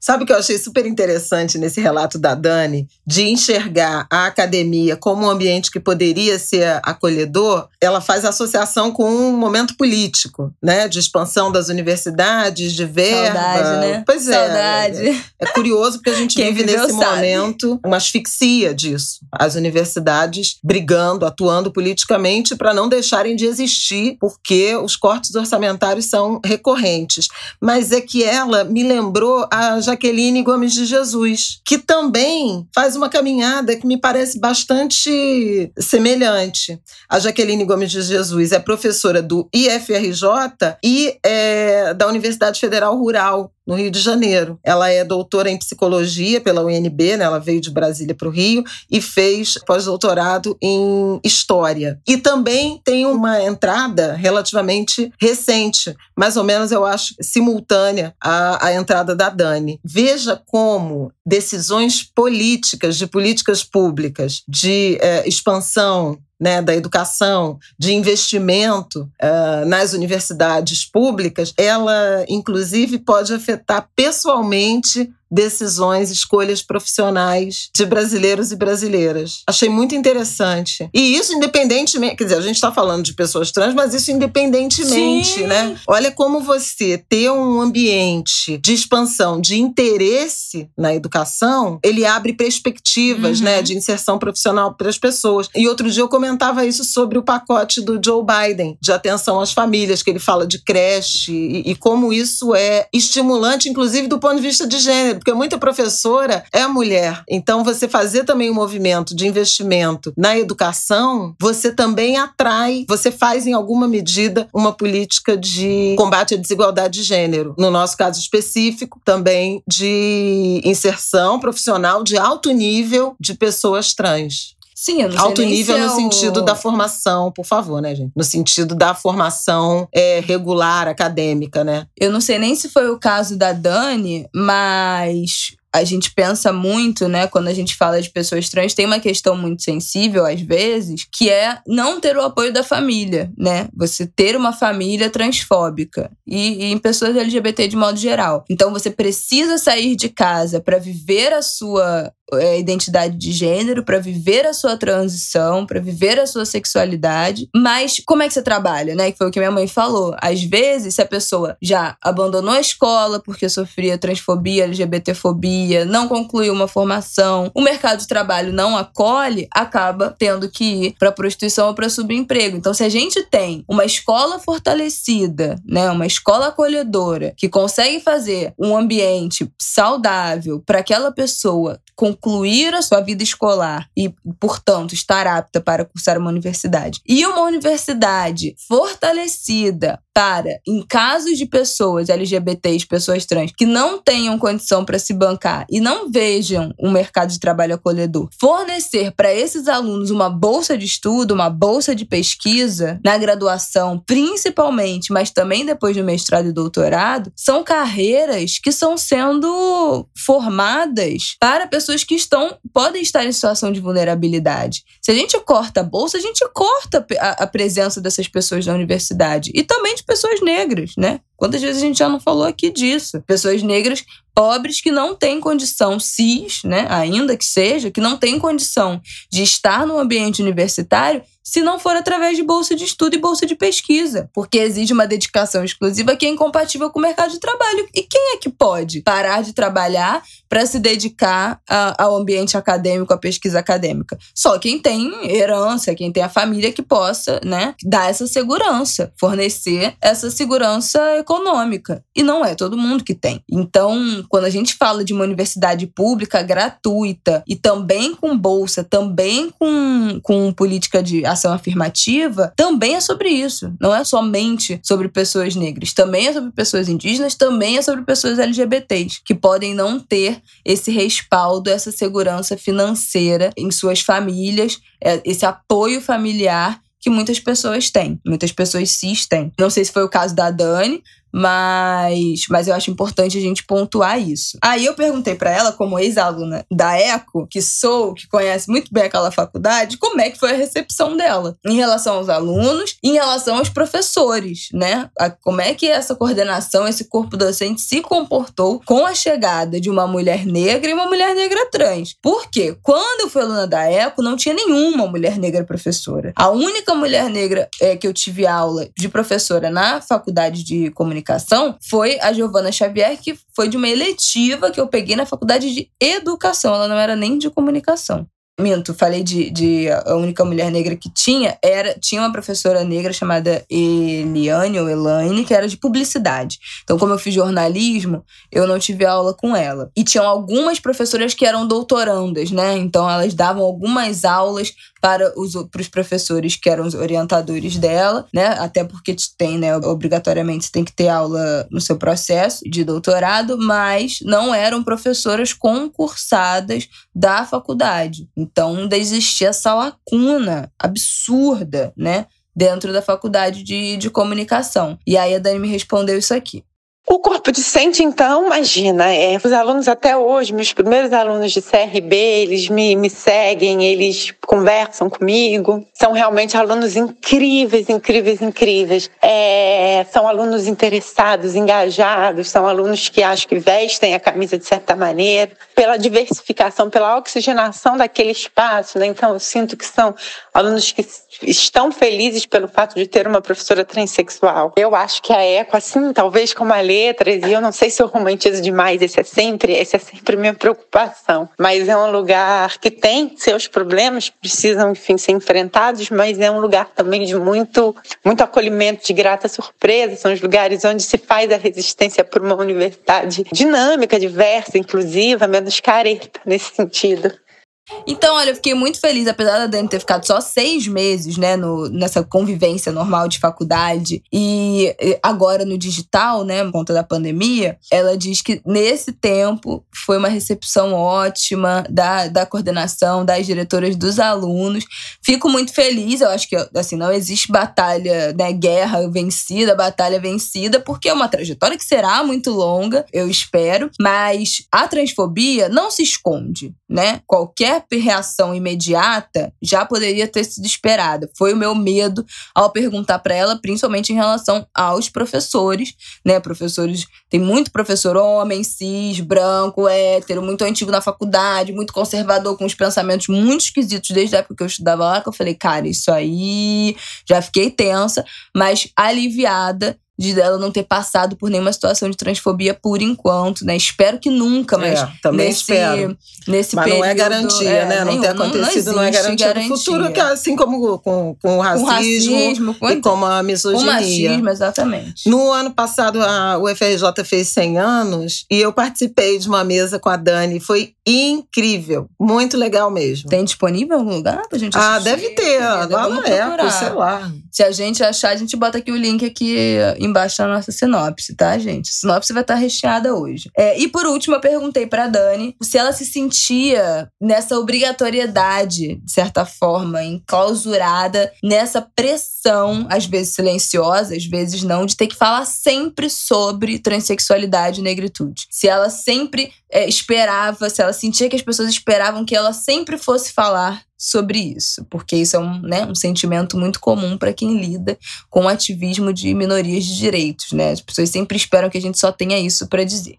Sabe o que eu achei super interessante nesse relato da Dani, de enxergar a academia como um ambiente que poderia ser acolhedor? Ela faz associação com um momento político, né? De expansão das universidades, de verba. Saudade, né? Pois é. Saudade. É, é curioso porque a gente *laughs* vive nesse sabe. momento uma asfixia disso. As universidades brigando, atuando politicamente para não deixarem de existir, porque os cortes orçamentários são recorrentes. Mas é que ela me lembrou a Jaqueline Gomes de Jesus, que também faz uma caminhada que me parece bastante semelhante. A Jaqueline Gomes de Jesus é professora do IFRJ e é da Universidade Federal Rural no Rio de Janeiro. Ela é doutora em psicologia pela UNB, né? ela veio de Brasília para o Rio e fez pós-doutorado em história. E também tem uma entrada relativamente recente, mais ou menos eu acho simultânea à, à entrada da Dani. Veja como decisões políticas, de políticas públicas, de é, expansão né, da educação, de investimento uh, nas universidades públicas, ela, inclusive, pode afetar pessoalmente decisões, escolhas profissionais de brasileiros e brasileiras. Achei muito interessante. E isso independentemente, quer dizer, a gente está falando de pessoas trans, mas isso independentemente, Sim. né? Olha como você ter um ambiente de expansão, de interesse na educação, ele abre perspectivas, né, uhum. né, de inserção profissional para as pessoas. E outro dia eu comentava isso sobre o pacote do Joe Biden de atenção às famílias, que ele fala de creche e, e como isso é estimulante, inclusive do ponto de vista de gênero porque muita professora é mulher. Então, você fazer também um movimento de investimento na educação, você também atrai, você faz em alguma medida uma política de combate à desigualdade de gênero. No nosso caso específico, também de inserção profissional de alto nível de pessoas trans. Sim, eu não Alto nível no eu... sentido da formação, por favor, né, gente? No sentido da formação é, regular, acadêmica, né? Eu não sei nem se foi o caso da Dani, mas a gente pensa muito, né, quando a gente fala de pessoas trans, tem uma questão muito sensível às vezes, que é não ter o apoio da família, né? Você ter uma família transfóbica e, e em pessoas LGBT de modo geral. Então você precisa sair de casa para viver a sua é, identidade de gênero, para viver a sua transição, para viver a sua sexualidade. Mas como é que você trabalha, né? Que foi o que minha mãe falou. Às vezes, se a pessoa já abandonou a escola porque sofria transfobia, LGBTfobia, não concluiu uma formação, o mercado de trabalho não acolhe, acaba tendo que ir para prostituição ou para subemprego. Então, se a gente tem uma escola fortalecida, né, uma escola acolhedora que consegue fazer um ambiente saudável para aquela pessoa com concluir a sua vida escolar e, portanto, estar apta para cursar uma universidade. E uma universidade fortalecida para, em casos de pessoas LGBTs, pessoas trans, que não tenham condição para se bancar e não vejam um mercado de trabalho acolhedor, fornecer para esses alunos uma bolsa de estudo, uma bolsa de pesquisa na graduação, principalmente, mas também depois do mestrado e doutorado, são carreiras que são sendo formadas para pessoas que estão podem estar em situação de vulnerabilidade. Se a gente corta a bolsa, a gente corta a, a presença dessas pessoas na universidade e também de pessoas negras, né? Quantas vezes a gente já não falou aqui disso? Pessoas negras pobres que não têm condição, cis, né, ainda que seja, que não têm condição de estar no ambiente universitário se não for através de bolsa de estudo e bolsa de pesquisa, porque exige uma dedicação exclusiva que é incompatível com o mercado de trabalho. E quem é que pode parar de trabalhar para se dedicar a, ao ambiente acadêmico, à pesquisa acadêmica? Só quem tem herança, quem tem a família que possa, né, dar essa segurança, fornecer essa segurança econômica. E não é todo mundo que tem. Então, quando a gente fala de uma universidade pública gratuita e também com bolsa, também com, com política de ação afirmativa, também é sobre isso. Não é somente sobre pessoas negras, também é sobre pessoas indígenas, também é sobre pessoas LGBTs, que podem não ter esse respaldo, essa segurança financeira em suas famílias, é, esse apoio familiar que muitas pessoas têm, muitas pessoas cis têm. Não sei se foi o caso da Dani, mas, mas eu acho importante a gente pontuar isso. Aí eu perguntei para ela, como ex-aluna da ECO, que sou, que conhece muito bem aquela faculdade, como é que foi a recepção dela em relação aos alunos, em relação aos professores, né? A, como é que essa coordenação, esse corpo docente se comportou com a chegada de uma mulher negra e uma mulher negra trans. Porque quando eu fui aluna da ECO, não tinha nenhuma mulher negra professora. A única mulher negra é, que eu tive aula de professora na faculdade de comunicação comunicação foi a Giovana Xavier, que foi de uma eletiva que eu peguei na faculdade de educação. Ela não era nem de comunicação. Minto, falei de, de a única mulher negra que tinha, era tinha uma professora negra chamada Eliane ou Elaine, que era de publicidade. Então, como eu fiz jornalismo, eu não tive aula com ela. E tinham algumas professoras que eram doutorandas, né? Então, elas davam algumas aulas para os, para os professores que eram os orientadores dela, né? Até porque tem, né? Obrigatoriamente você tem que ter aula no seu processo de doutorado, mas não eram professoras concursadas da faculdade. Então, ainda existia essa lacuna absurda, né? Dentro da faculdade de, de comunicação. E aí a Dani me respondeu isso aqui. O corpo docente, então, imagina, é, os alunos até hoje, meus primeiros alunos de CRB, eles me, me seguem, eles conversam comigo, são realmente alunos incríveis, incríveis, incríveis. É, são alunos interessados, engajados, são alunos que acho que vestem a camisa de certa maneira, pela diversificação, pela oxigenação daquele espaço, né? Então, eu sinto que são alunos que estão felizes pelo fato de ter uma professora transexual. Eu acho que a ECO, assim, talvez como a letras, e eu não sei se eu romantizo demais, esse é sempre, esse é sempre minha preocupação. Mas é um lugar que tem seus problemas, precisam, enfim, ser enfrentados, mas é um lugar também de muito, muito acolhimento, de grata surpresa. São os lugares onde se faz a resistência por uma universidade dinâmica, diversa, inclusiva, menos careta nesse sentido. Então, olha, eu fiquei muito feliz, apesar da Dani ter ficado só seis meses, né, no, nessa convivência normal de faculdade, e agora no digital, né, por conta da pandemia, ela diz que nesse tempo foi uma recepção ótima da, da coordenação, das diretoras, dos alunos. Fico muito feliz, eu acho que, assim, não existe batalha, né, guerra vencida, batalha vencida, porque é uma trajetória que será muito longa, eu espero, mas a transfobia não se esconde, né? Qualquer reação imediata já poderia ter sido esperada. Foi o meu medo ao perguntar para ela, principalmente em relação aos professores, né? Professores, tem muito professor homem, cis, branco, hétero, muito antigo na faculdade, muito conservador, com os pensamentos muito esquisitos desde a época que eu estudava lá, que eu falei, cara, isso aí já fiquei tensa, mas aliviada de dela não ter passado por nenhuma situação de transfobia por enquanto, né? Espero que nunca, mas é, também nesse, espero. nesse mas período, não é garantia, é, né? Não nenhum, ter acontecido não, não, é garantia, garantia do futuro, que é assim como com, com o racismo, com racismo com, e como a misoginia. Com machismo, exatamente. No ano passado, a UFRJ fez 100 anos e eu participei de uma mesa com a Dani. Foi incrível, muito legal mesmo. Tem disponível em algum lugar pra gente assistir? Ah, deve ter, lá na Eco, sei lá. Se a gente achar, a gente bota aqui o link aqui embaixo da nossa sinopse, tá, gente? A sinopse vai estar recheada hoje. É, e por último, eu perguntei pra Dani se ela se sentia nessa obrigatoriedade, de certa forma, enclausurada nessa pressão, às vezes silenciosa, às vezes não, de ter que falar sempre sobre transexualidade e negritude. Se ela sempre é, esperava, se ela sentia que as pessoas esperavam que ela sempre fosse falar sobre isso, porque isso é um, né, um sentimento muito comum para quem lida com o ativismo de minorias de direitos, né? As pessoas sempre esperam que a gente só tenha isso para dizer.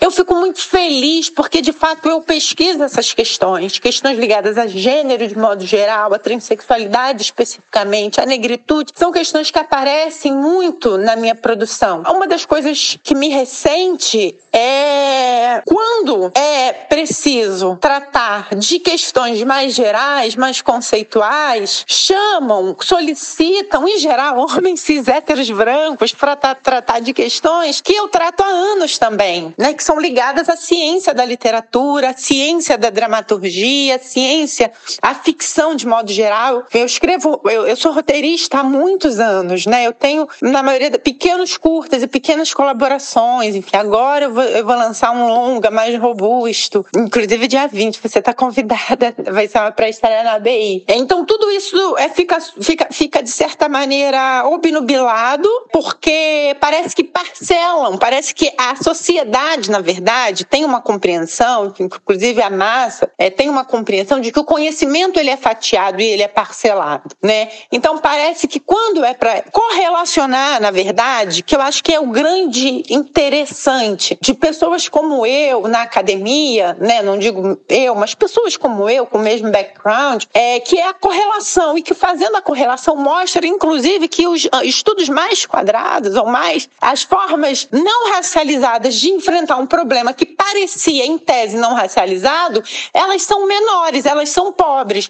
Eu fico muito feliz porque, de fato, eu pesquiso essas questões, questões ligadas a gênero de modo geral, a transexualidade especificamente, a negritude, são questões que aparecem muito na minha produção. Uma das coisas que me ressente é quando é preciso tratar de questões mais gerais, mais conceituais, chamam, solicitam, em geral, homens cis héteros brancos para tratar de questões que eu trato há anos também né, que são ligadas à ciência da literatura, à ciência da dramaturgia, à ciência, à ficção de modo geral. Eu escrevo, eu, eu sou roteirista há muitos anos, né? Eu tenho, na maioria, pequenos curtas e pequenas colaborações. Enfim, agora eu vou, eu vou lançar um longa mais robusto, inclusive dia 20, você está convidada, *laughs* vai ser uma pré-estreia na ABI. Então, tudo isso é, fica, fica, fica, de certa maneira, obnubilado, porque parece que parcelam, parece que a sociedade sociedade, na verdade, tem uma compreensão, inclusive a massa é, tem uma compreensão de que o conhecimento ele é fatiado e ele é parcelado, né? Então parece que quando é para correlacionar, na verdade, que eu acho que é o grande interessante de pessoas como eu na academia, né? Não digo eu, mas pessoas como eu com o mesmo background, é que é a correlação e que fazendo a correlação mostra, inclusive, que os ah, estudos mais quadrados ou mais as formas não racializadas de enfrentar um problema que parecia, em tese, não racializado, elas são menores, elas são pobres.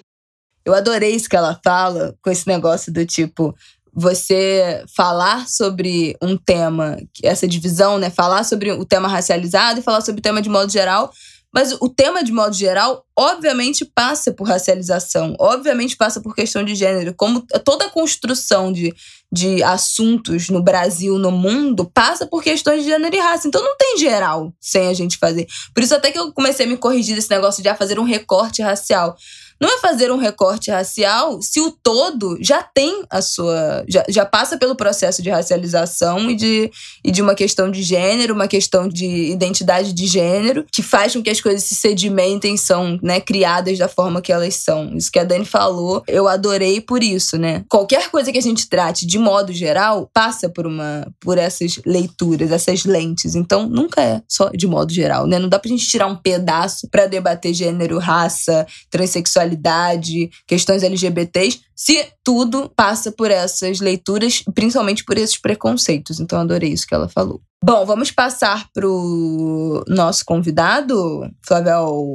Eu adorei isso que ela fala, com esse negócio do tipo, você falar sobre um tema, essa divisão, né? Falar sobre o tema racializado e falar sobre o tema de modo geral, mas o tema, de modo geral, obviamente passa por racialização, obviamente passa por questão de gênero. Como toda a construção de, de assuntos no Brasil, no mundo, passa por questões de gênero e raça. Então não tem geral sem a gente fazer. Por isso, até que eu comecei a me corrigir desse negócio de fazer um recorte racial. Não é fazer um recorte racial se o todo já tem a sua. já, já passa pelo processo de racialização e de, e de uma questão de gênero, uma questão de identidade de gênero, que faz com que as coisas se sedimentem, são né, criadas da forma que elas são. Isso que a Dani falou, eu adorei por isso, né? Qualquer coisa que a gente trate de modo geral passa por uma por essas leituras, essas lentes. Então, nunca é só de modo geral, né? Não dá pra gente tirar um pedaço para debater gênero, raça, transexualidade sexualidade, questões LGBTs, se tudo passa por essas leituras, principalmente por esses preconceitos. Então, adorei isso que ela falou. Bom, vamos passar pro nosso convidado, Flavel.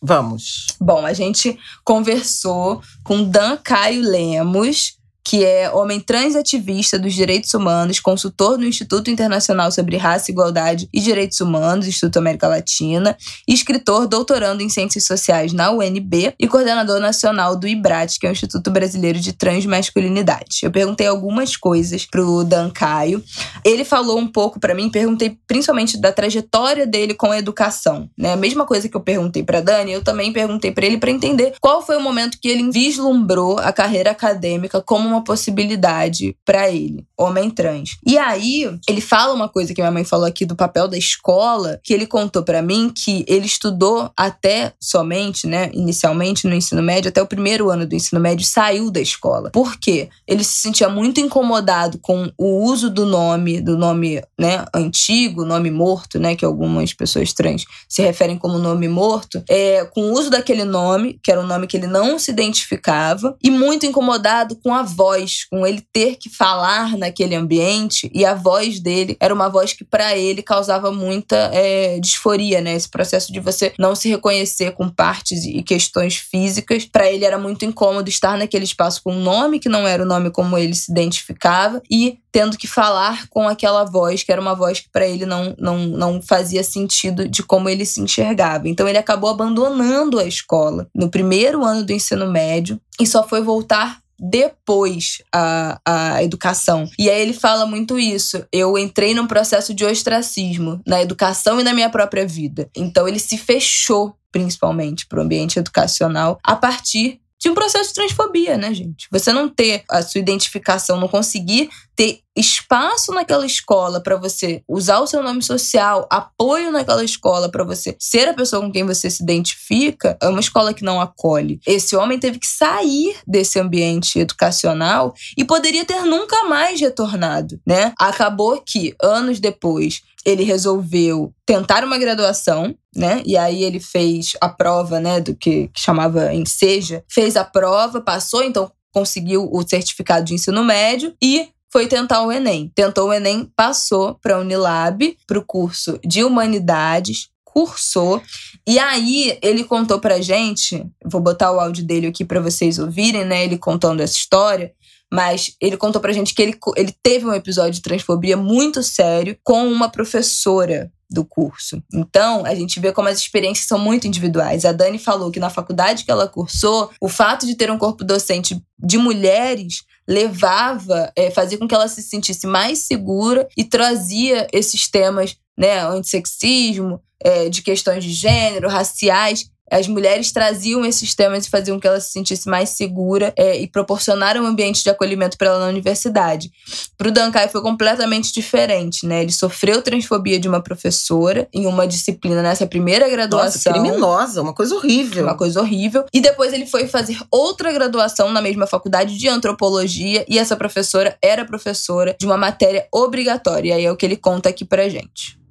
Vamos. Bom, a gente conversou com Dan Caio Lemos, que é homem trans ativista dos direitos humanos, consultor no Instituto Internacional sobre Raça, Igualdade e Direitos Humanos, Instituto América Latina, escritor doutorando em Ciências Sociais na UNB e coordenador nacional do IBRAT, que é o Instituto Brasileiro de Transmasculinidade. Eu perguntei algumas coisas pro Dan Caio. Ele falou um pouco para mim, perguntei principalmente da trajetória dele com a educação, né? A mesma coisa que eu perguntei para Dani, eu também perguntei para ele para entender qual foi o momento que ele vislumbrou a carreira acadêmica como uma possibilidade para ele, homem trans. E aí, ele fala uma coisa que minha mãe falou aqui do papel da escola, que ele contou para mim que ele estudou até somente, né, inicialmente no ensino médio, até o primeiro ano do ensino médio, saiu da escola. Por quê? Ele se sentia muito incomodado com o uso do nome, do nome, né, antigo, nome morto, né, que algumas pessoas trans se referem como nome morto, é, com o uso daquele nome, que era um nome que ele não se identificava, e muito incomodado com a voz voz, com ele ter que falar naquele ambiente, e a voz dele era uma voz que para ele causava muita é, disforia, né? Esse processo de você não se reconhecer com partes e questões físicas, para ele era muito incômodo estar naquele espaço com um nome que não era o nome como ele se identificava e tendo que falar com aquela voz, que era uma voz que para ele não, não, não fazia sentido de como ele se enxergava. Então ele acabou abandonando a escola no primeiro ano do ensino médio e só foi voltar depois a, a educação. E aí ele fala muito isso. Eu entrei num processo de ostracismo na educação e na minha própria vida. Então ele se fechou principalmente para o ambiente educacional a partir de um processo de transfobia, né, gente? Você não ter a sua identificação, não conseguir ter espaço naquela escola para você usar o seu nome social, apoio naquela escola para você ser a pessoa com quem você se identifica, é uma escola que não acolhe. Esse homem teve que sair desse ambiente educacional e poderia ter nunca mais retornado, né? Acabou que anos depois ele resolveu tentar uma graduação, né? E aí ele fez a prova, né, do que, que chamava Enseja, fez a prova, passou, então conseguiu o certificado de ensino médio e foi tentar o Enem. Tentou o Enem, passou para a Unilab, para o curso de Humanidades, cursou. E aí ele contou pra gente, vou botar o áudio dele aqui para vocês ouvirem, né? Ele contando essa história. Mas ele contou pra gente que ele, ele teve um episódio de transfobia muito sério com uma professora do curso. Então, a gente vê como as experiências são muito individuais. A Dani falou que na faculdade que ela cursou, o fato de ter um corpo docente de mulheres levava, é, fazia com que ela se sentisse mais segura e trazia esses temas, né, antissexismo, é, de questões de gênero, raciais, as mulheres traziam esses temas e faziam que ela se sentisse mais segura é, e proporcionaram um ambiente de acolhimento para ela na universidade. Para o Dankai foi completamente diferente, né? Ele sofreu transfobia de uma professora em uma disciplina nessa primeira graduação. Nossa, criminosa, uma coisa horrível. Uma coisa horrível. E depois ele foi fazer outra graduação na mesma faculdade de antropologia e essa professora era professora de uma matéria obrigatória. E aí é o que ele conta aqui pra gente.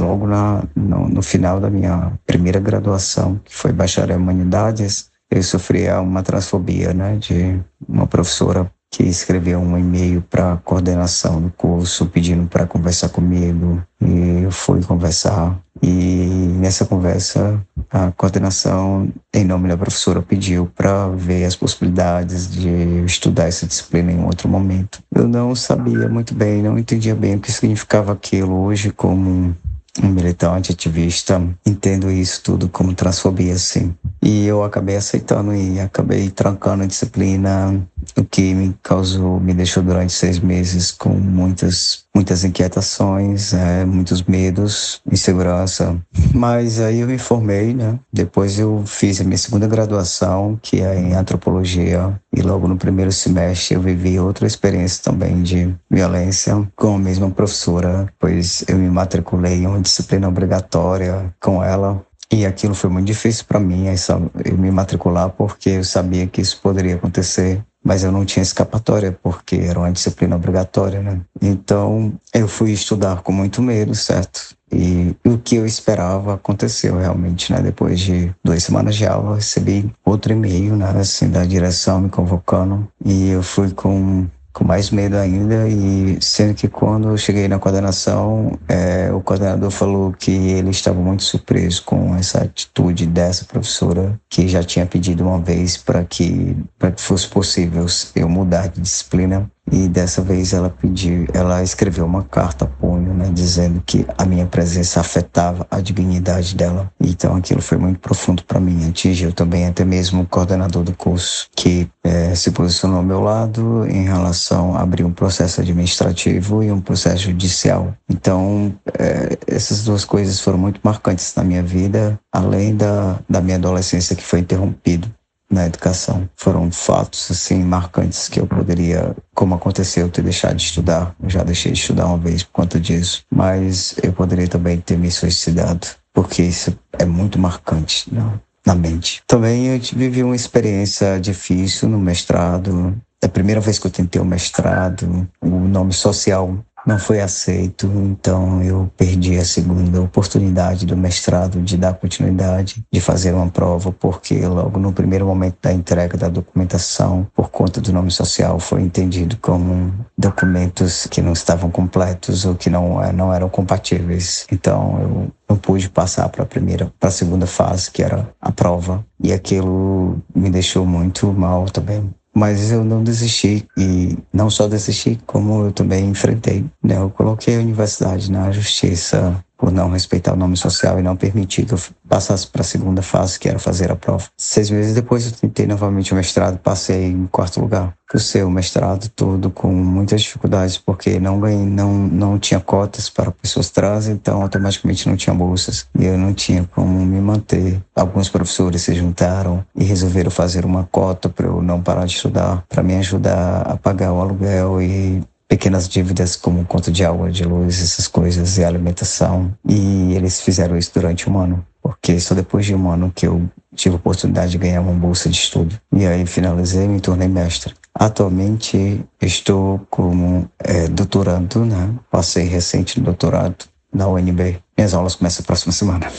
Logo na, no, no, final da minha primeira graduação, que foi bacharel em humanidades, eu sofri uma transfobia, né, de uma professora que escreveu um e-mail para a coordenação do curso pedindo para conversar comigo e eu fui conversar e nessa conversa a coordenação em nome da professora pediu para ver as possibilidades de estudar essa disciplina em outro momento. Eu não sabia muito bem, não entendia bem o que significava aquilo hoje como um militante, ativista, entendo isso tudo como transfobia, sim. E eu acabei aceitando e acabei trancando a disciplina, o que me causou, me deixou durante seis meses com muitas, muitas inquietações, é, muitos medos, insegurança. Mas aí eu me formei, né? Depois eu fiz a minha segunda graduação, que é em antropologia, e logo no primeiro semestre eu vivi outra experiência também de violência com a mesma professora, pois eu me matriculei em uma disciplina obrigatória com ela e aquilo foi muito difícil para mim, essa, eu me matricular, porque eu sabia que isso poderia acontecer, mas eu não tinha escapatória, porque era uma disciplina obrigatória, né? Então, eu fui estudar com muito medo, certo? E o que eu esperava aconteceu realmente, né? Depois de duas semanas de aula, recebi outro e-mail, né? Assim, da direção me convocando. E eu fui com com mais medo ainda e sendo que quando eu cheguei na coordenação é, o coordenador falou que ele estava muito surpreso com essa atitude dessa professora que já tinha pedido uma vez para que para que fosse possível eu mudar de disciplina e dessa vez ela pediu, ela escreveu uma carta a punho, né, dizendo que a minha presença afetava a dignidade dela. Então aquilo foi muito profundo para mim, atingiu também até mesmo o coordenador do curso, que é, se posicionou ao meu lado em relação a abrir um processo administrativo e um processo judicial. Então é, essas duas coisas foram muito marcantes na minha vida, além da, da minha adolescência que foi interrompido na educação. Foram fatos assim marcantes que eu poderia, como aconteceu, ter deixado de estudar. Eu já deixei de estudar uma vez por conta disso, mas eu poderia também ter me suicidado, porque isso é muito marcante não? na mente. Também eu vivi uma experiência difícil no mestrado. É a primeira vez que eu tentei o mestrado, o nome social não foi aceito, então eu perdi a segunda oportunidade do mestrado de dar continuidade, de fazer uma prova, porque logo no primeiro momento da entrega da documentação, por conta do nome social, foi entendido como documentos que não estavam completos ou que não, eh, não eram compatíveis. Então eu não pude passar para a primeira, para a segunda fase, que era a prova, e aquilo me deixou muito mal também mas eu não desisti e não só desisti, como eu também enfrentei. Né? Eu coloquei a universidade na justiça por não respeitar o nome social e não permitir que eu passasse para a segunda fase, que era fazer a prova. Seis meses depois eu tentei novamente o mestrado, passei em quarto lugar. Cursei o mestrado todo com muitas dificuldades, porque não ganhei, não, não tinha cotas para pessoas trans, então automaticamente não tinha bolsas e eu não tinha como me manter. Alguns professores se juntaram e resolveram fazer uma cota para eu não parar de estudar, para me ajudar a pagar o aluguel e pequenas dívidas como conta de água, de luz, essas coisas e alimentação. E eles fizeram isso durante um ano, porque só depois de um ano que eu tive a oportunidade de ganhar uma bolsa de estudo. E aí finalizei e me tornei mestre. Atualmente estou como é, doutorando, né? Passei recente no doutorado na UNB. Minhas aulas começam a próxima semana.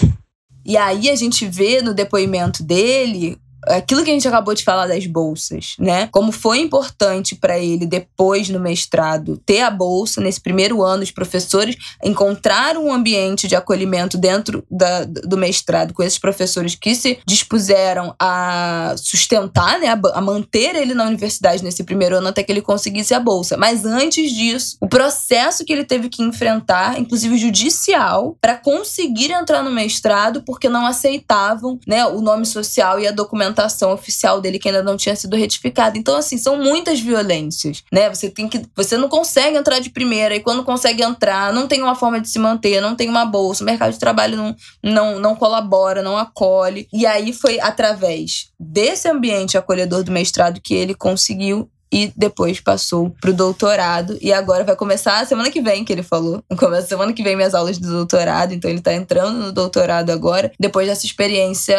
E aí a gente vê no depoimento dele aquilo que a gente acabou de falar das bolsas, né? Como foi importante para ele depois no mestrado ter a bolsa nesse primeiro ano, os professores encontraram um ambiente de acolhimento dentro da, do mestrado com esses professores que se dispuseram a sustentar, né, a, a manter ele na universidade nesse primeiro ano até que ele conseguisse a bolsa. Mas antes disso, o processo que ele teve que enfrentar, inclusive judicial, para conseguir entrar no mestrado porque não aceitavam, né, o nome social e a documentação documentação oficial dele que ainda não tinha sido retificada. Então, assim, são muitas violências, né? Você tem que. Você não consegue entrar de primeira, e quando consegue entrar, não tem uma forma de se manter, não tem uma bolsa, o mercado de trabalho não, não, não colabora, não acolhe. E aí foi através desse ambiente acolhedor do mestrado que ele conseguiu e depois passou pro doutorado. E agora vai começar a semana que vem, que ele falou. Começa semana que vem minhas aulas do doutorado, então ele tá entrando no doutorado agora, depois dessa experiência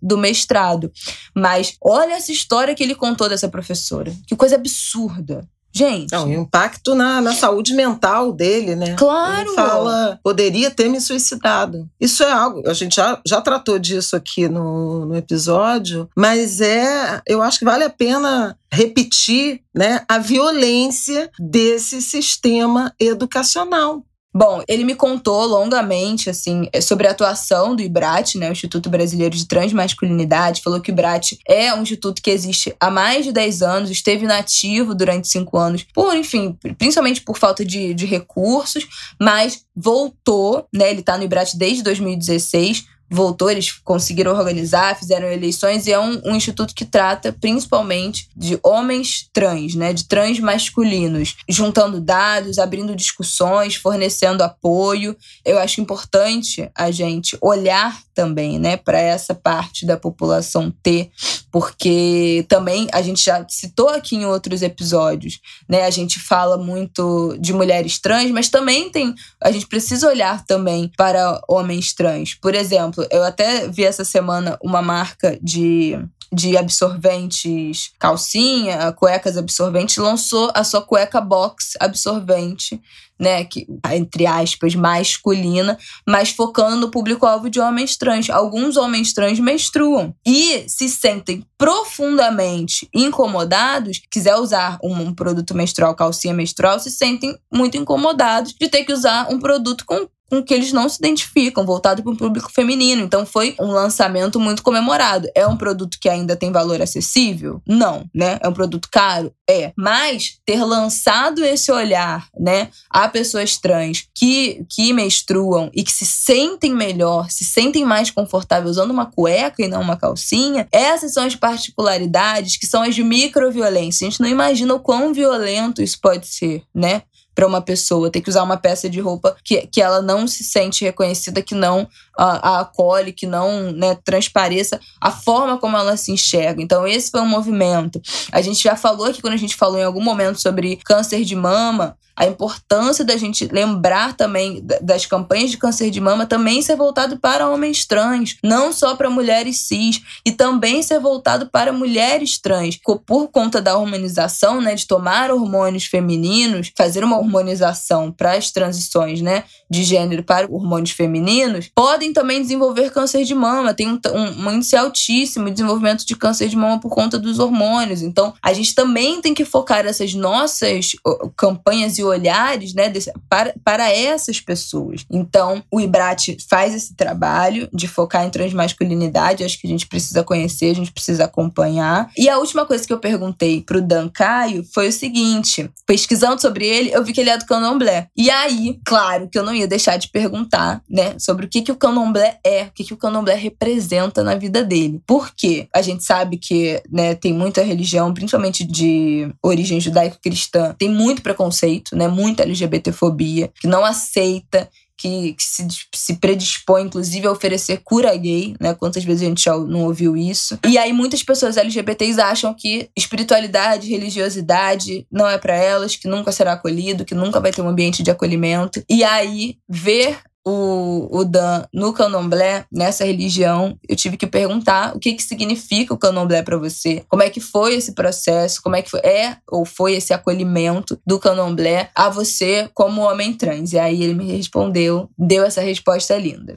do mestrado. Mas olha essa história que ele contou dessa professora. Que coisa absurda. Gente. Não, o impacto na, na saúde mental dele, né? Claro. Ele fala, poderia ter me suicidado. Isso é algo, a gente já, já tratou disso aqui no, no episódio, mas é, eu acho que vale a pena repetir né, a violência desse sistema educacional. Bom, ele me contou longamente, assim, sobre a atuação do IBRAT, né, o Instituto Brasileiro de Transmasculinidade. Falou que o IBRAT é um instituto que existe há mais de 10 anos, esteve inativo durante 5 anos, por, enfim, principalmente por falta de, de recursos, mas voltou, né, ele está no IBRAT desde 2016, voltou, eles conseguiram organizar, fizeram eleições e é um, um, instituto que trata principalmente de homens trans, né, de trans masculinos, juntando dados, abrindo discussões, fornecendo apoio. Eu acho importante a gente olhar também, né, para essa parte da população T, porque também a gente já citou aqui em outros episódios, né, a gente fala muito de mulheres trans, mas também tem, a gente precisa olhar também para homens trans. Por exemplo, exemplo, eu até vi essa semana uma marca de de absorventes calcinha, cuecas absorventes, lançou a sua cueca box absorvente, né, que entre aspas masculina, mas focando no público-alvo de homens trans. Alguns homens trans menstruam e se sentem profundamente incomodados, quiser usar um, um produto menstrual, calcinha menstrual, se sentem muito incomodados de ter que usar um produto com com que eles não se identificam, voltado para o público feminino. Então foi um lançamento muito comemorado. É um produto que ainda tem valor acessível? Não, né? É um produto caro? É. Mas ter lançado esse olhar, né, a pessoas trans que, que menstruam e que se sentem melhor, se sentem mais confortáveis usando uma cueca e não uma calcinha, essas são as particularidades que são as de microviolência. A gente não imagina o quão violento isso pode ser, né? Para uma pessoa, ter que usar uma peça de roupa que, que ela não se sente reconhecida, que não a, a acolhe, que não né, transpareça a forma como ela se enxerga. Então, esse foi um movimento. A gente já falou aqui, quando a gente falou em algum momento sobre câncer de mama, a importância da gente lembrar também das campanhas de câncer de mama também ser voltado para homens trans, não só para mulheres cis, e também ser voltado para mulheres trans, por conta da hormonização, né, de tomar hormônios femininos, fazer uma hormonização para as transições, né, de gênero para hormônios femininos, podem também desenvolver câncer de mama. Tem um, um, um índice altíssimo de desenvolvimento de câncer de mama por conta dos hormônios. Então, a gente também tem que focar essas nossas campanhas e olhares, né, desse, para, para essas pessoas. Então, o IBRAT faz esse trabalho de focar em transmasculinidade. Acho que a gente precisa conhecer, a gente precisa acompanhar. E a última coisa que eu perguntei pro Dan Caio foi o seguinte: pesquisando sobre ele, eu vi que ele é do candomblé. E aí, claro que eu não ia deixar de perguntar, né, sobre o que, que o candomblé é, o que, que o candomblé representa na vida dele. Por quê? A gente sabe que né, tem muita religião, principalmente de origem judaico-cristã, tem muito preconceito, né, muita LGBTfobia, que não aceita que, que, se, se predispõe, inclusive, a oferecer cura gay, né? Quantas vezes a gente já não ouviu isso? E aí muitas pessoas LGBTs acham que espiritualidade, religiosidade não é para elas, que nunca será acolhido, que nunca vai ter um ambiente de acolhimento. E aí ver o, o Dan no candomblé, nessa religião, eu tive que perguntar o que, que significa o candomblé para você. Como é que foi esse processo, como é que foi, é ou foi esse acolhimento do candomblé a você como homem trans. E aí ele me respondeu, deu essa resposta linda.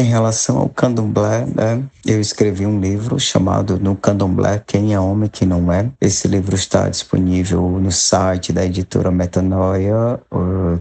Em relação ao candomblé, né, eu escrevi um livro chamado No Candomblé, Quem é Homem, Quem Não É. Esse livro está disponível no site da editora Metanoia,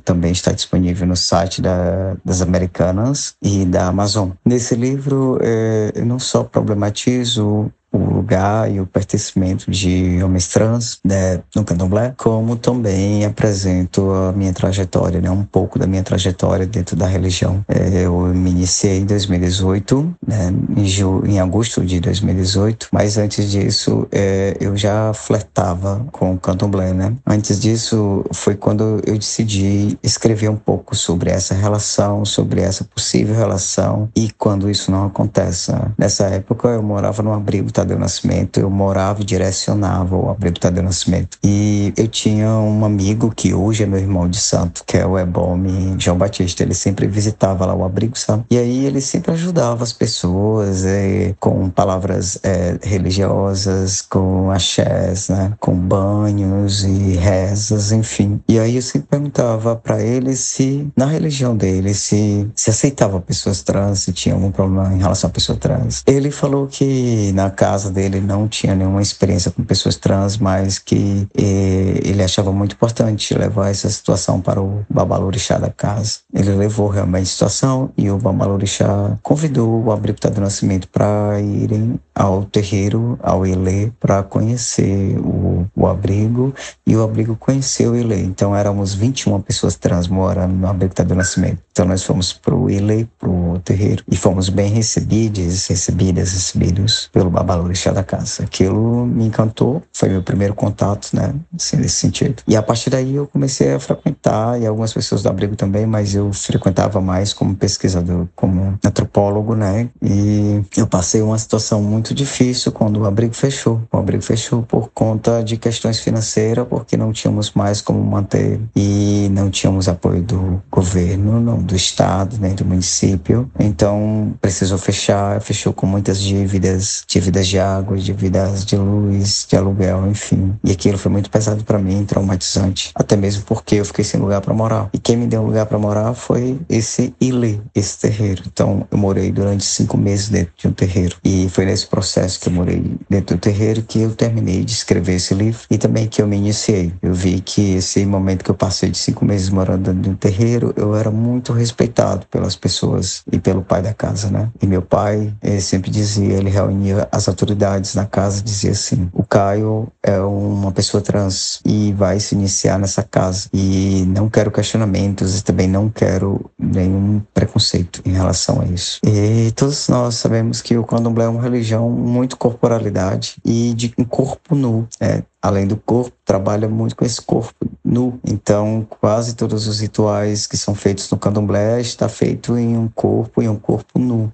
também está disponível no site da, das Americanas e da Amazon. Nesse livro, é, eu não só problematizo o lugar e o pertencimento de homens trans né, no candomblé, como também apresento a minha trajetória, né, um pouco da minha trajetória dentro da religião. É, eu me iniciei em 2018, né, em, ju, em agosto de 2018, mas antes disso é, eu já flertava com o candomblé. Né? Antes disso foi quando eu decidi escrever um pouco sobre essa relação, sobre essa possível relação e quando isso não acontece. Né? Nessa época eu morava num abrigo Tadeu Nascimento, eu morava e direcionava o Abrigo Tadeu Nascimento. E eu tinha um amigo que hoje é meu irmão de santo, que é o Ebome João Batista. Ele sempre visitava lá o Abrigo Santo. E aí ele sempre ajudava as pessoas é, com palavras é, religiosas, com axés, né? com banhos e rezas, enfim. E aí eu sempre perguntava para ele se, na religião dele, se, se aceitava pessoas trans, se tinha algum problema em relação a pessoa trans. Ele falou que na casa casa dele não tinha nenhuma experiência com pessoas trans, mas que eh, ele achava muito importante levar essa situação para o babalorixá da casa. Ele levou realmente a situação e o babalorixá convidou o abrigo do nascimento para irem ao terreiro, ao Ilê, para conhecer o, o abrigo e o abrigo conheceu o Ilê. Então éramos 21 pessoas trans morando no abrigo do nascimento. Então nós fomos para o Ilê, para o terreiro, e fomos bem recebidos, recebidas, recebidos pelo babalorixá valorixá da casa. Aquilo me encantou, foi meu primeiro contato, né, assim, nesse sentido. E a partir daí eu comecei a frequentar, e algumas pessoas do abrigo também, mas eu frequentava mais como pesquisador, como antropólogo, né, e eu passei uma situação muito difícil quando o abrigo fechou. O abrigo fechou por conta de questões financeiras, porque não tínhamos mais como manter e não tínhamos apoio do governo, não, do estado, nem do município. Então precisou fechar, fechou com muitas dívidas, dívidas de água, de vidas de luz, de aluguel, enfim. E aquilo foi muito pesado para mim, traumatizante, até mesmo porque eu fiquei sem lugar para morar. E quem me deu um lugar para morar foi esse Ile, esse terreiro. Então eu morei durante cinco meses dentro de um terreiro. E foi nesse processo que eu morei dentro do terreiro que eu terminei de escrever esse livro e também que eu me iniciei. Eu vi que esse momento que eu passei de cinco meses morando dentro de um terreiro, eu era muito respeitado pelas pessoas e pelo pai da casa, né? E meu pai sempre dizia, ele reunia as autoridades na casa dizia assim: o Caio é uma pessoa trans e vai se iniciar nessa casa e não quero questionamentos e também não quero nenhum preconceito em relação a isso. E todos nós sabemos que o candomblé é uma religião muito corporalidade e de um corpo nu. É, além do corpo, trabalha muito com esse corpo nu. Então, quase todos os rituais que são feitos no candomblé está feito em um corpo, em um corpo nu.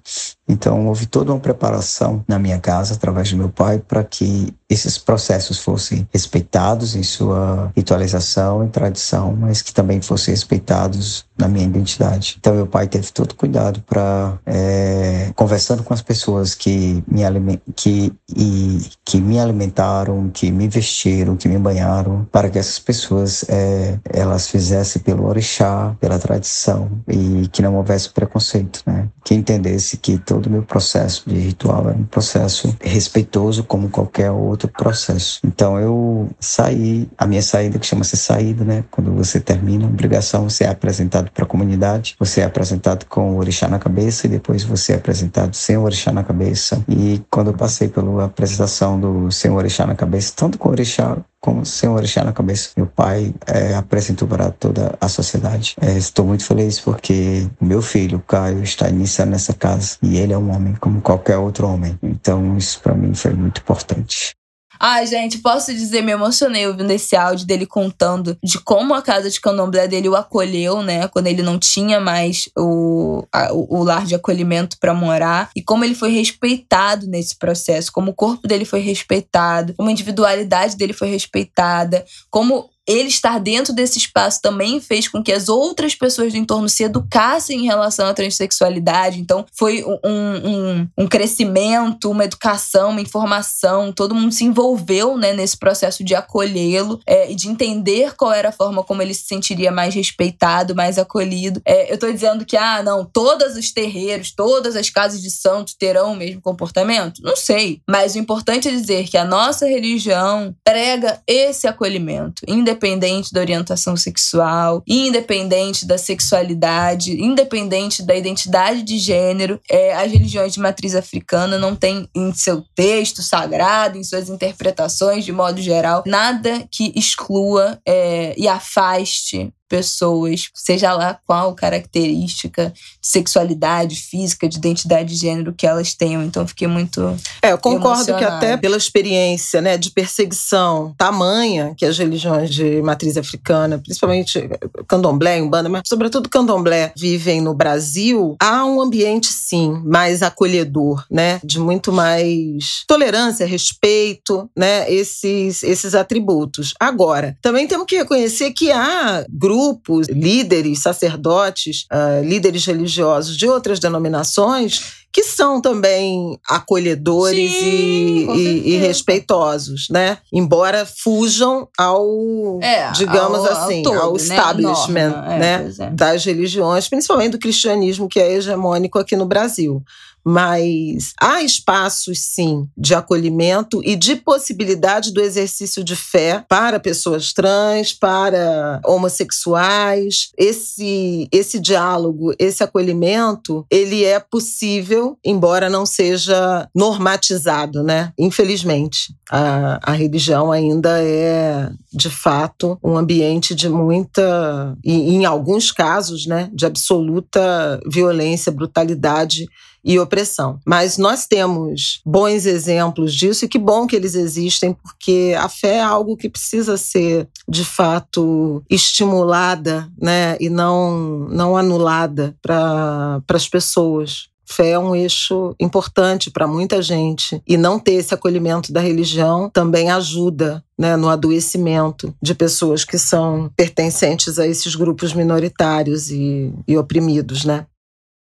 Então, houve toda uma preparação na minha casa, através do meu pai, para que esses processos fossem respeitados em sua ritualização e tradição, mas que também fossem respeitados na minha identidade. Então, meu pai teve todo cuidado para, é, conversando com as pessoas que me, que, e, que me alimentaram, que me vestiram, que me banharam, para que essas pessoas é, elas fizessem pelo orixá, pela tradição e que não houvesse preconceito, né? Que entendesse que todo o meu processo de ritual era um processo respeitoso como qualquer outro processo. Então, eu saí, a minha saída que chama-se saída, né? Quando você termina a obrigação, você é apresentado para a comunidade, você é apresentado com o orixá na cabeça e depois você é apresentado sem o orixá na cabeça. E quando eu passei pela apresentação do sem o orixá na cabeça, tanto com o orixá como sem o orixá na cabeça, meu pai é, apresentou para toda a sociedade. É, estou muito feliz porque meu filho, Caio, está iniciando nessa casa e ele é um homem como qualquer outro homem. Então isso para mim foi muito importante. Ai, gente, posso dizer, me emocionei ouvindo esse áudio dele contando de como a casa de candomblé dele o acolheu, né? Quando ele não tinha mais o, a, o, lar de acolhimento para morar. E como ele foi respeitado nesse processo, como o corpo dele foi respeitado, como a individualidade dele foi respeitada, como ele estar dentro desse espaço também fez com que as outras pessoas do entorno se educassem em relação à transexualidade. Então, foi um, um, um crescimento, uma educação, uma informação. Todo mundo se envolveu né, nesse processo de acolhê-lo é, e de entender qual era a forma como ele se sentiria mais respeitado, mais acolhido. É, eu estou dizendo que, ah, não, todos os terreiros, todas as casas de santos terão o mesmo comportamento? Não sei. Mas o importante é dizer que a nossa religião prega esse acolhimento, independente da orientação sexual, independente da sexualidade, independente da identidade de gênero. É, as religiões de matriz africana não têm em seu texto sagrado, em suas interpretações, de modo geral, nada que exclua é, e afaste pessoas, seja lá qual característica de sexualidade, física, de identidade de gênero que elas tenham. Então fiquei muito. É, eu concordo que até pela experiência né, de perseguição tamanha que as religiões de matriz africana, principalmente candomblé, umbanda, mas sobretudo candomblé, vivem no Brasil, há um ambiente, sim, mais acolhedor, né? De muito mais tolerância, respeito, né? Esses, esses atributos. Agora, também temos que reconhecer que há grupos grupos, líderes, sacerdotes, uh, líderes religiosos de outras denominações que são também acolhedores Sim, e, e, e, respeitosos, né? Embora fujam ao, é, digamos ao, assim, ao, todo, ao né? establishment Norma, né? É, das religiões, principalmente do cristianismo que é hegemônico aqui no Brasil mas há espaços, sim, de acolhimento e de possibilidade do exercício de fé para pessoas trans, para homossexuais. Esse, esse diálogo, esse acolhimento, ele é possível, embora não seja normatizado, né? Infelizmente, a, a religião ainda é, de fato, um ambiente de muita, e em alguns casos, né, de absoluta violência, brutalidade e opressão. Mas nós temos bons exemplos disso e que bom que eles existem, porque a fé é algo que precisa ser, de fato, estimulada né, e não, não anulada para as pessoas. Fé é um eixo importante para muita gente e não ter esse acolhimento da religião também ajuda né, no adoecimento de pessoas que são pertencentes a esses grupos minoritários e, e oprimidos, né?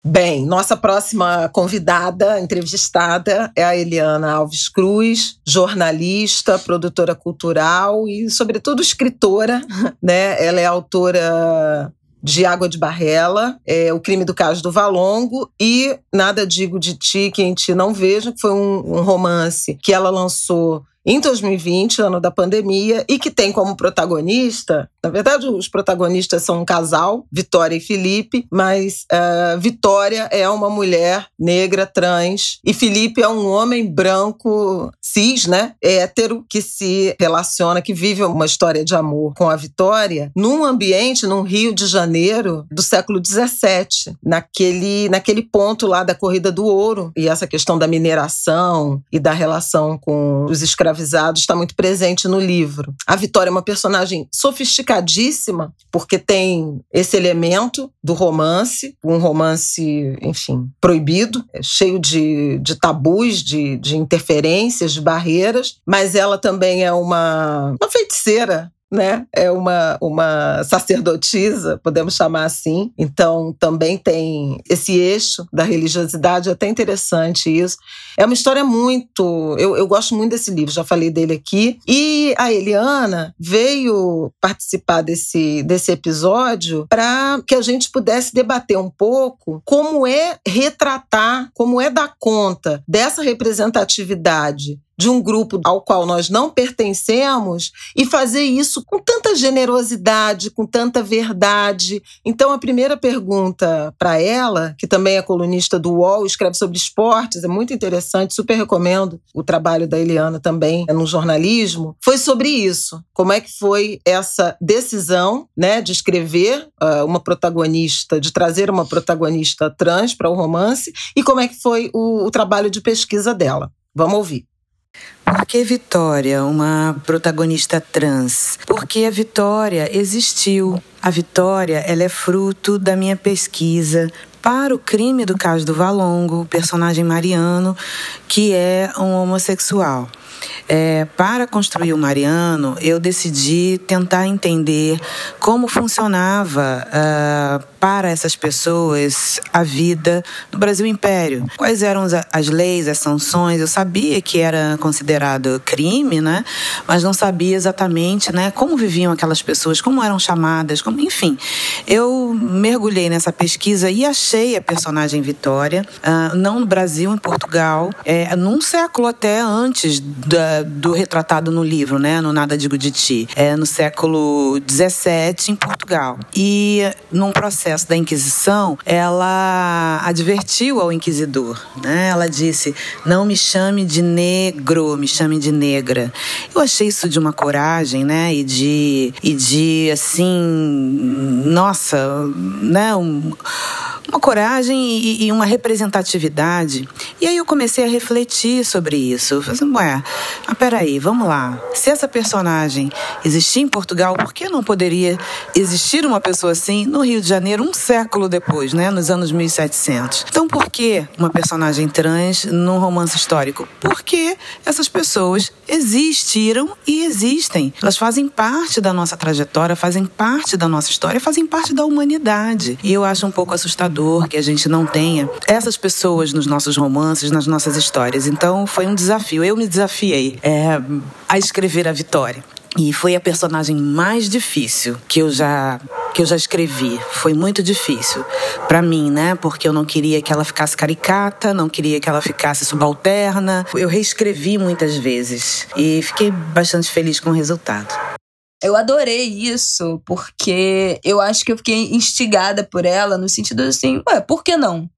Bem, nossa próxima convidada, entrevistada, é a Eliana Alves Cruz, jornalista, produtora cultural e, sobretudo, escritora. *laughs* Né? Ela é autora de Água de Barrela, é, O Crime do Caso do Valongo e Nada Digo de Ti, que em Ti Não Vejo, que foi um, um romance que ela lançou em 2020, ano da pandemia, e que tem como protagonista, na verdade, os protagonistas são um casal, Vitória e Felipe, mas uh, Vitória é uma mulher negra, trans, e Felipe é um homem branco, cis, né? Hétero, que se relaciona, que vive uma história de amor com a Vitória, num ambiente, num Rio de Janeiro do século XVII, naquele, naquele ponto lá da Corrida do Ouro, e essa questão da mineração e da relação com os escravizados está muito presente no livro. A Vitória é uma personagem sofisticada complicadíssima, porque tem esse elemento do romance, um romance, enfim, proibido, é cheio de, de tabus, de, de interferências, de barreiras, mas ela também é uma, uma feiticeira né? É uma, uma sacerdotisa, podemos chamar assim. Então, também tem esse eixo da religiosidade, é até interessante isso. É uma história muito. Eu, eu gosto muito desse livro, já falei dele aqui. E a Eliana veio participar desse, desse episódio para que a gente pudesse debater um pouco como é retratar, como é dar conta dessa representatividade de um grupo ao qual nós não pertencemos e fazer isso com tanta generosidade, com tanta verdade. Então, a primeira pergunta para ela, que também é colunista do UOL, escreve sobre esportes, é muito interessante, super recomendo o trabalho da Eliana também no jornalismo, foi sobre isso. Como é que foi essa decisão né, de escrever uh, uma protagonista, de trazer uma protagonista trans para o romance e como é que foi o, o trabalho de pesquisa dela. Vamos ouvir. Por que Vitória, uma protagonista trans? Porque a Vitória existiu. A Vitória, ela é fruto da minha pesquisa para o crime do caso do Valongo, o personagem Mariano, que é um homossexual. É, para construir o Mariano, eu decidi tentar entender como funcionava uh, para essas pessoas a vida no Brasil Império. Quais eram as leis, as sanções? Eu sabia que era considerado crime, né? Mas não sabia exatamente, né, como viviam aquelas pessoas, como eram chamadas, como, enfim. Eu mergulhei nessa pesquisa e achei a personagem Vitória, uh, não no Brasil, em Portugal, é, num século até antes da, do retratado no livro, né, no Nada Digo de Ti, é no século 17 em Portugal. E num processo processo da Inquisição, ela advertiu ao inquisidor. Né? Ela disse: Não me chame de negro, me chame de negra. Eu achei isso de uma coragem, né? E de, e de assim, nossa, né? Um, uma coragem e, e, uma representatividade. E aí eu comecei a refletir sobre isso. Eu falei assim, ué, mas peraí, vamos lá. Se essa personagem existia em Portugal, por que não poderia existir uma pessoa assim no Rio de Janeiro um século depois, né, nos anos 1700? Então, por que uma personagem trans num romance histórico? Porque essas pessoas existiram e existem. Elas fazem parte da nossa trajetória, fazem parte da nossa história, fazem parte da humanidade. E eu acho um pouco assustador que a gente não tenha essas pessoas nos nossos romances, nas nossas histórias. Então foi um desafio. Eu me desafiei é, a escrever a Vitória. E foi a personagem mais difícil que eu já que eu já escrevi. Foi muito difícil para mim, né? Porque eu não queria que ela ficasse caricata, não queria que ela ficasse subalterna. Eu reescrevi muitas vezes e fiquei bastante feliz com o resultado. Eu adorei isso, porque eu acho que eu fiquei instigada por ela no sentido assim, ué, por que não?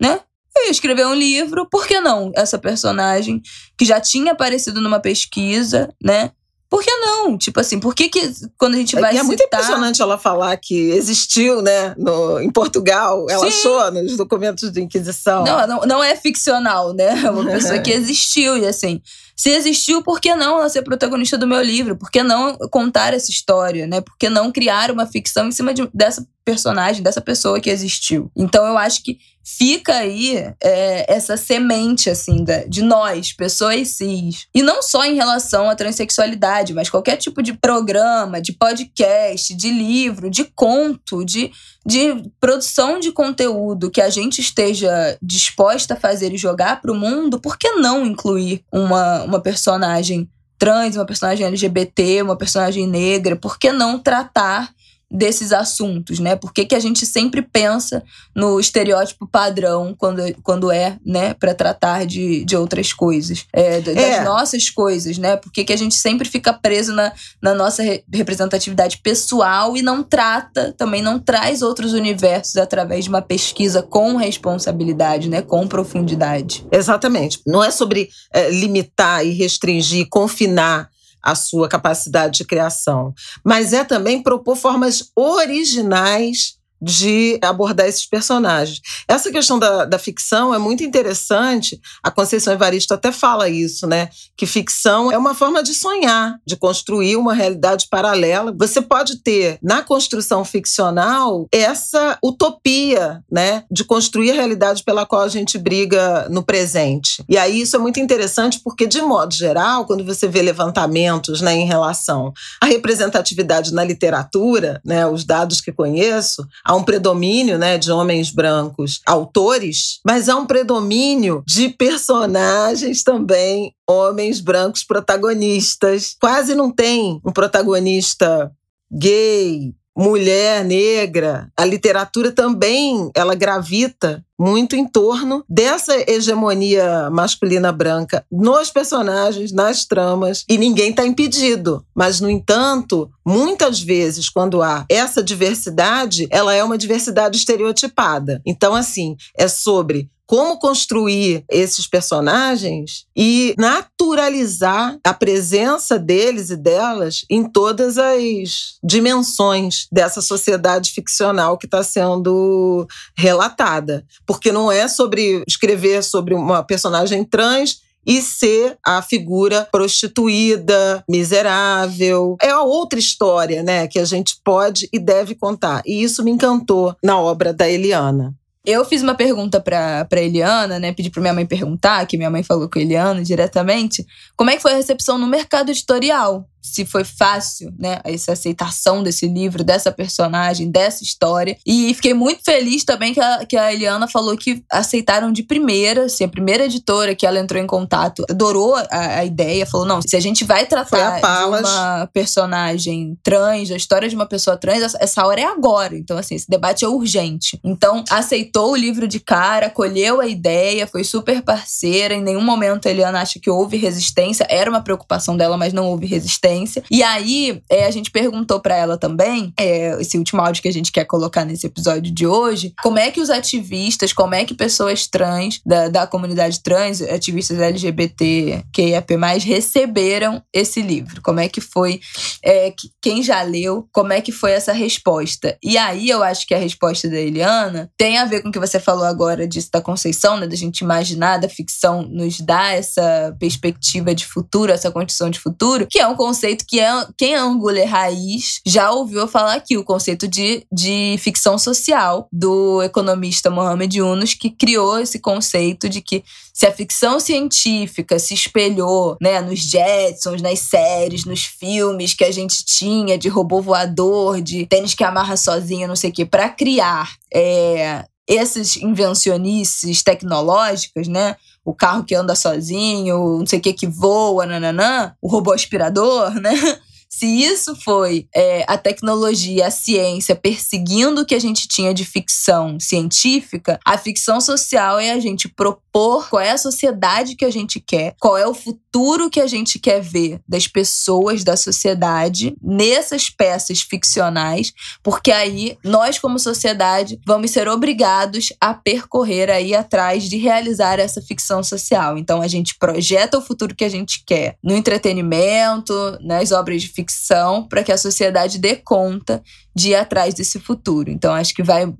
Né? Eu ia escrever um livro, por que não? Essa personagem que já tinha aparecido numa pesquisa, né? Por que não? Tipo assim, por que, que quando a gente vai é, citar... É muito impressionante ela falar que existiu, né, no, em Portugal. Ela Sim. achou nos documentos de Inquisição. Não, não, não é ficcional, né? É uma pessoa que *laughs* existiu e assim... Se existiu, por que não ela ser protagonista do meu livro? Por que não contar essa história, né? Por que não criar uma ficção em cima de, dessa personagem, dessa pessoa que existiu? Então eu acho que fica aí é, essa semente, assim, de, de nós, pessoas cis. E não só em relação à transexualidade, mas qualquer tipo de programa, de podcast, de livro, de conto, de, de produção de conteúdo que a gente esteja disposta a fazer e jogar para o mundo, por que não incluir uma, uma personagem trans, uma personagem LGBT, uma personagem negra? Por que não tratar desses assuntos, né? Por que, que a gente sempre pensa no estereótipo padrão quando, quando é, né, para tratar de, de outras coisas, é, das é. nossas coisas, né? Por que, que a gente sempre fica preso na, na nossa representatividade pessoal e não trata, também não traz outros universos através de uma pesquisa com responsabilidade, né? Com profundidade. Exatamente. Não é sobre é, limitar e restringir, confinar a sua capacidade de criação, mas é também propor formas originais de abordar esses personagens. Essa questão da, da ficção é muito interessante. A Conceição Evaristo até fala isso, né? Que ficção é uma forma de sonhar, de construir uma realidade paralela. Você pode ter na construção ficcional essa utopia, né? De construir a realidade pela qual a gente briga no presente. E aí isso é muito interessante porque, de modo geral, quando você vê levantamentos né, em relação à representatividade na literatura, né, os dados que conheço, há um predomínio né, de homens brancos autores, mas há um predomínio de personagens também, homens brancos protagonistas. Quase não tem um protagonista gay, mulher negra, a literatura também ela gravita muito em torno dessa hegemonia masculina branca nos personagens, nas tramas, e ninguém está impedido. Mas, no entanto, muitas vezes, quando há essa diversidade, ela é uma diversidade estereotipada. Então, assim, é sobre como construir esses personagens e naturalizar a presença deles e delas em todas as dimensões dessa sociedade ficcional que está sendo relatada. Porque não é sobre escrever sobre uma personagem trans e ser a figura prostituída, miserável. É outra história, né, que a gente pode e deve contar. E isso me encantou na obra da Eliana. Eu fiz uma pergunta pra, pra Eliana, né? Pedi pra minha mãe perguntar, que minha mãe falou com a Eliana diretamente, como é que foi a recepção no mercado editorial se foi fácil, né, essa aceitação desse livro, dessa personagem, dessa história. E fiquei muito feliz também que a, que a Eliana falou que aceitaram de primeira, assim, a primeira editora que ela entrou em contato adorou a, a ideia, falou: não, se a gente vai tratar de uma personagem trans, a história de uma pessoa trans, essa hora é agora. Então, assim, esse debate é urgente. Então, aceitou o livro de cara, acolheu a ideia, foi super parceira. Em nenhum momento a Eliana acha que houve resistência, era uma preocupação dela, mas não houve resistência. E aí, é, a gente perguntou para ela também, é, esse último áudio que a gente quer colocar nesse episódio de hoje, como é que os ativistas, como é que pessoas trans, da, da comunidade trans, ativistas LGBT, QIAP+, receberam esse livro? Como é que foi, é, quem já leu, como é que foi essa resposta? E aí, eu acho que a resposta da Eliana tem a ver com o que você falou agora disso da Conceição, né, da gente imaginar, da ficção nos dá essa perspectiva de futuro, essa condição de futuro, que é um conceito conceito que é, quem é Anguler raiz já ouviu falar aqui, o conceito de, de ficção social do economista Mohamed Yunus, que criou esse conceito de que se a ficção científica se espelhou né, nos Jetsons, nas séries, nos filmes que a gente tinha de robô voador, de tênis que amarra sozinho, não sei o quê, para criar é, essas invencionices tecnológicas, né? O carro que anda sozinho, não sei o que que voa, nananã, o robô aspirador, né? *laughs* Se isso foi é, a tecnologia, a ciência perseguindo o que a gente tinha de ficção científica, a ficção social é a gente propor qual é a sociedade que a gente quer, qual é o futuro que a gente quer ver das pessoas da sociedade nessas peças ficcionais, porque aí nós, como sociedade, vamos ser obrigados a percorrer aí atrás de realizar essa ficção social. Então a gente projeta o futuro que a gente quer no entretenimento, nas obras de ficção para que a sociedade dê conta de ir atrás desse futuro. Então, acho que vai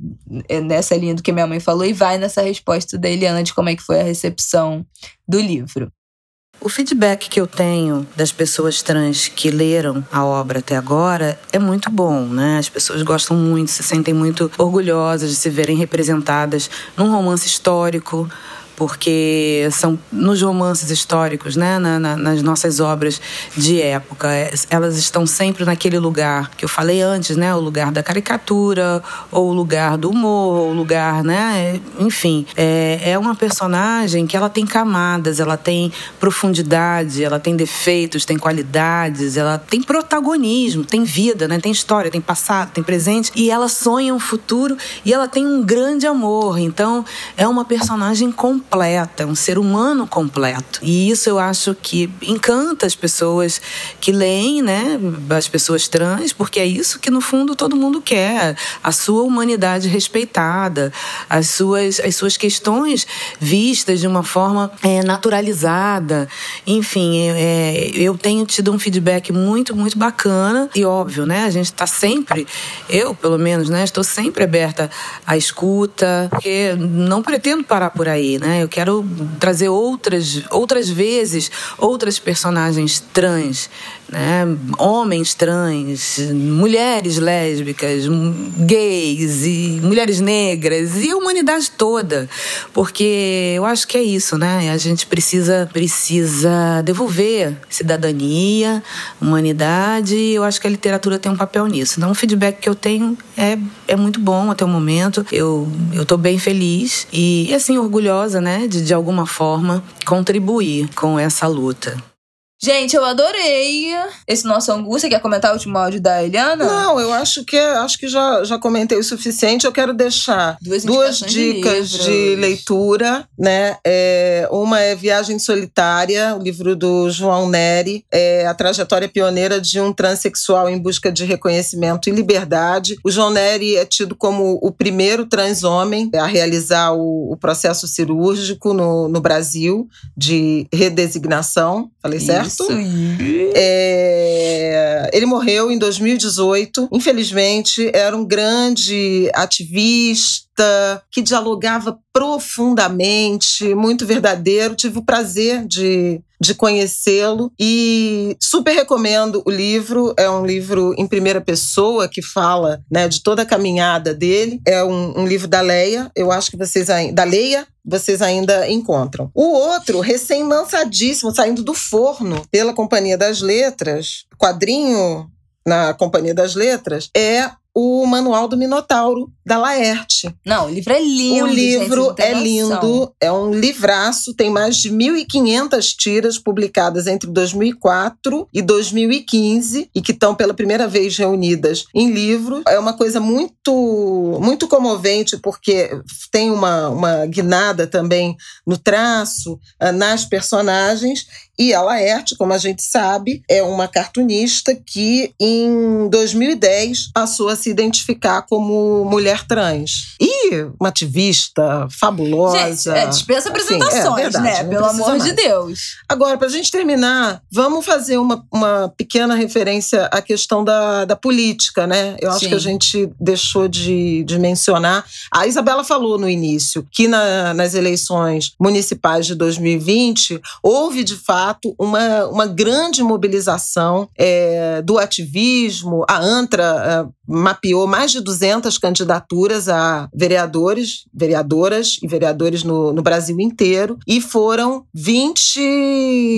é, nessa linha do que minha mãe falou e vai nessa resposta da Eliana de como é que foi a recepção do livro. O feedback que eu tenho das pessoas trans que leram a obra até agora é muito bom, né? As pessoas gostam muito, se sentem muito orgulhosas de se verem representadas num romance histórico, porque são nos romances históricos, né, na, na, nas nossas obras de época, elas estão sempre naquele lugar que eu falei antes, né, o lugar da caricatura, ou o lugar do humor, ou o lugar, né, enfim, é, é uma personagem que ela tem camadas, ela tem profundidade, ela tem defeitos, tem qualidades, ela tem protagonismo, tem vida, né, tem história, tem passado, tem presente, e ela sonha um futuro e ela tem um grande amor. Então, é uma personagem completa completa, é um ser humano completo. E isso eu acho que encanta as pessoas que leem, né? As pessoas trans, porque é isso que no fundo todo mundo quer, a sua humanidade respeitada, as suas, as suas questões vistas de uma forma é, naturalizada. Enfim, é, eu tenho tido um feedback muito, muito bacana e óbvio, né? A gente está sempre, eu pelo menos, né? Estou sempre aberta à escuta, porque não pretendo parar por aí, né? Eu quero trazer outras, outras vezes, outras personagens trans, né? Homens trans, mulheres lésbicas, gays e mulheres negras e a humanidade toda, porque eu acho que é isso, né? A gente precisa precisa devolver cidadania, humanidade. E eu acho que a literatura tem um papel nisso. Então, o feedback que eu tenho é, é muito bom até o momento. Eu eu tô bem feliz e assim orgulhosa, né, de de alguma forma contribuir com essa luta. Gente, eu adorei esse nosso. Você quer comentar o último áudio da Eliana? Não, eu acho que acho que já, já comentei o suficiente. Eu quero deixar duas, duas dicas de, de, leitura, né? É, uma é Viagem Solitária, o livro do João Neri, é a trajetória pioneira de um transexual em busca de reconhecimento e liberdade. O João Neri é tido como o primeiro trans homem a realizar o, o processo cirúrgico no, no Brasil de redesignação. Falei certo? É, ele morreu em 2018. Infelizmente, era um grande ativista que dialogava profundamente, muito verdadeiro. Tive o prazer de, de conhecê-lo e super recomendo o livro. É um livro em primeira pessoa que fala né, de toda a caminhada dele. É um, um livro da Leia. Eu acho que vocês ainda. Da Leia, vocês ainda encontram. O outro, recém-lançadíssimo, saindo do forno pela Companhia das Letras, quadrinho na Companhia das Letras, é o Manual do Minotauro, da Laerte. Não, o livro é lindo. O livro gente, é lindo, é um livraço, tem mais de 1.500 tiras publicadas entre 2004 e 2015 e que estão pela primeira vez reunidas em livro. É uma coisa muito, muito comovente porque tem uma, uma guinada também no traço, ah, nas personagens e a Laerte, como a gente sabe, é uma cartunista que em 2010 passou a se identificar como mulher trans. E uma ativista fabulosa. Gente, é, dispensa apresentações, assim, é verdade, né? Pelo amor mais. de Deus. Agora, para a gente terminar, vamos fazer uma, uma pequena referência à questão da, da política, né? Eu acho Sim. que a gente deixou de, de mencionar. A Isabela falou no início que na, nas eleições municipais de 2020 houve, de fato, uma, uma grande mobilização é, do ativismo. A ANTRA é, mapeou mais de 200 candidaturas a vereadores, vereadoras e vereadores no, no Brasil inteiro e foram 20,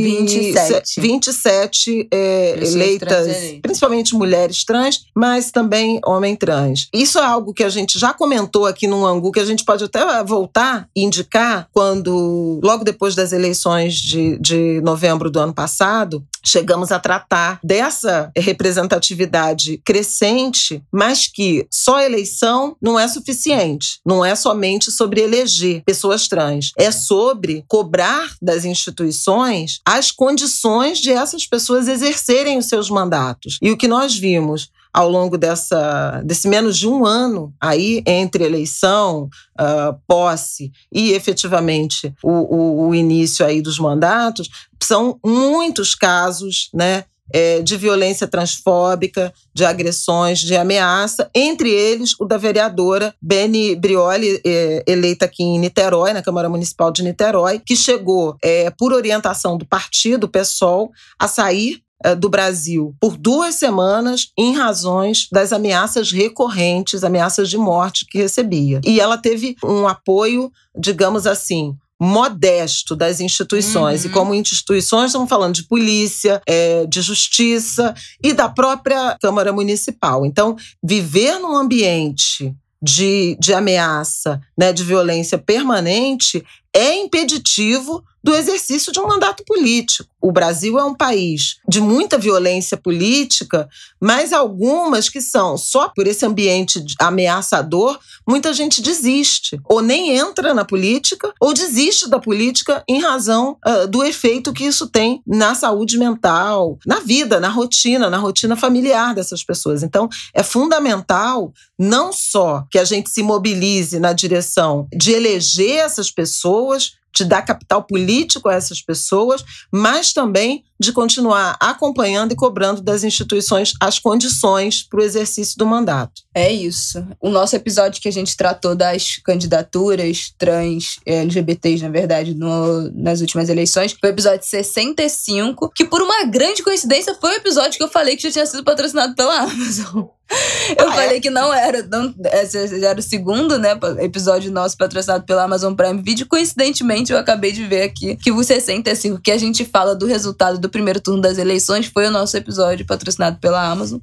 27, 27 é, eleitas, principalmente mulheres trans, mas também homem trans. Isso é algo que a gente já comentou aqui no Angu, que a gente pode até voltar e indicar quando, logo depois das eleições de, de novembro do ano passado, chegamos a tratar dessa representatividade crescente, mas que só eleição não é suficiente. Não é somente sobre eleger pessoas trans. É sobre cobrar das instituições as condições de essas pessoas exercerem os seus mandatos. E o que nós vimos ao longo dessa, desse menos de um ano aí entre eleição, uh, posse e efetivamente o, o, o, início aí dos mandatos, são muitos casos, né? É, de violência transfóbica, de agressões, de ameaça, entre eles o da vereadora Beni Brioli, é, eleita aqui em Niterói, na Câmara Municipal de Niterói, que chegou, é, por orientação do partido PSOL, a sair do Brasil por duas semanas em razões das ameaças recorrentes, ameaças de morte que recebia. E ela teve um apoio, digamos assim, modesto das instituições. Uhum. E como instituições, estamos falando de polícia, é, de justiça e da própria Câmara Municipal. Então, viver num ambiente de, de ameaça, né, de violência permanente, é impeditivo do exercício de um mandato político. O Brasil é um país de muita violência política, mas algumas que são só por esse ambiente ameaçador, muita gente desiste, ou nem entra na política, ou desiste da política em razão uh, do efeito que isso tem na saúde mental, na vida, na rotina, na rotina familiar dessas pessoas. Então, é fundamental não só que a gente se mobilize na direção de eleger essas pessoas, de dar capital político a essas pessoas, mas também de continuar acompanhando e cobrando das instituições as condições para o exercício do mandato. É isso. O nosso episódio que a gente tratou das candidaturas trans, eh, LGBTs, na verdade, no, nas últimas eleições, foi o episódio 65, que por uma grande coincidência foi o episódio que eu falei que já tinha sido patrocinado pela Amazon. *laughs* Eu ah, falei é? que não era, não, era o segundo, né, episódio nosso patrocinado pela Amazon Prime Video. Coincidentemente, eu acabei de ver aqui que o 65, que a gente fala do resultado do primeiro turno das eleições, foi o nosso episódio patrocinado pela Amazon.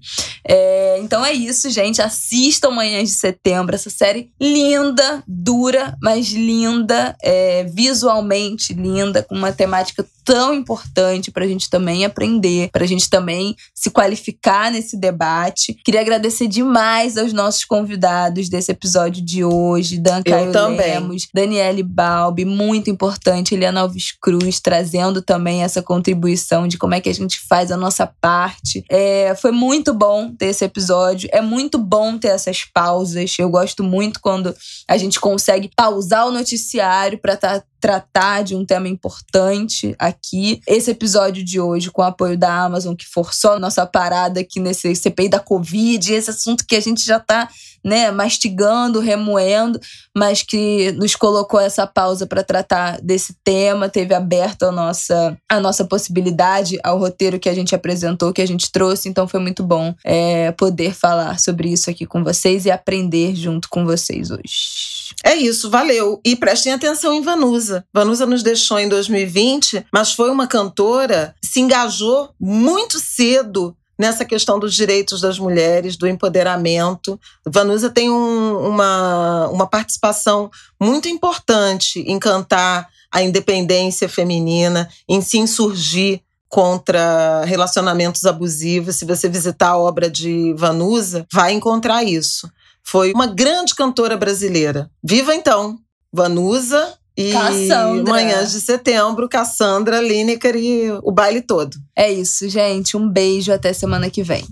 É, então é isso, gente. Assistam Manhãs de Setembro, essa série linda, dura, mas linda, é, visualmente linda, com uma temática tão importante para a gente também aprender, para a gente também se qualificar nesse debate. Queria agradecer demais aos nossos convidados desse episódio de hoje, Dan Caio Lemos, Daniele Balbi, muito importante, Eliana Alves Cruz, trazendo também essa contribuição de como é que a gente faz a nossa parte. É, foi muito bom ter esse episódio, é muito bom ter essas pausas. Eu gosto muito quando a gente consegue pausar o noticiário para estar tá tratar de um tema importante aqui. Esse episódio de hoje, com o apoio da Amazon, que forçou a nossa parada aqui nesse CPI da Covid, esse assunto que a gente já está né, mastigando, remoendo, mas que nos colocou essa pausa para tratar desse tema, teve aberto a nossa, a nossa possibilidade ao roteiro que a gente apresentou, que a gente trouxe, então foi muito bom é, poder falar sobre isso aqui com vocês e aprender junto com vocês hoje. É isso, valeu. E prestem atenção em Vanusa. Vanusa nos deixou em 2020, mas foi uma cantora, se engajou muito cedo nessa questão dos direitos das mulheres, do empoderamento. Vanusa tem um, uma, uma participação muito importante em cantar a independência feminina, em se insurgir contra relacionamentos abusivos. Se você visitar a obra de Vanusa, vai encontrar isso. Foi uma grande cantora brasileira. Viva então, Vanusa e Cassandra. Manhãs de Setembro, Cassandra, Lineker e o baile todo. É isso, gente. Um beijo até semana que vem.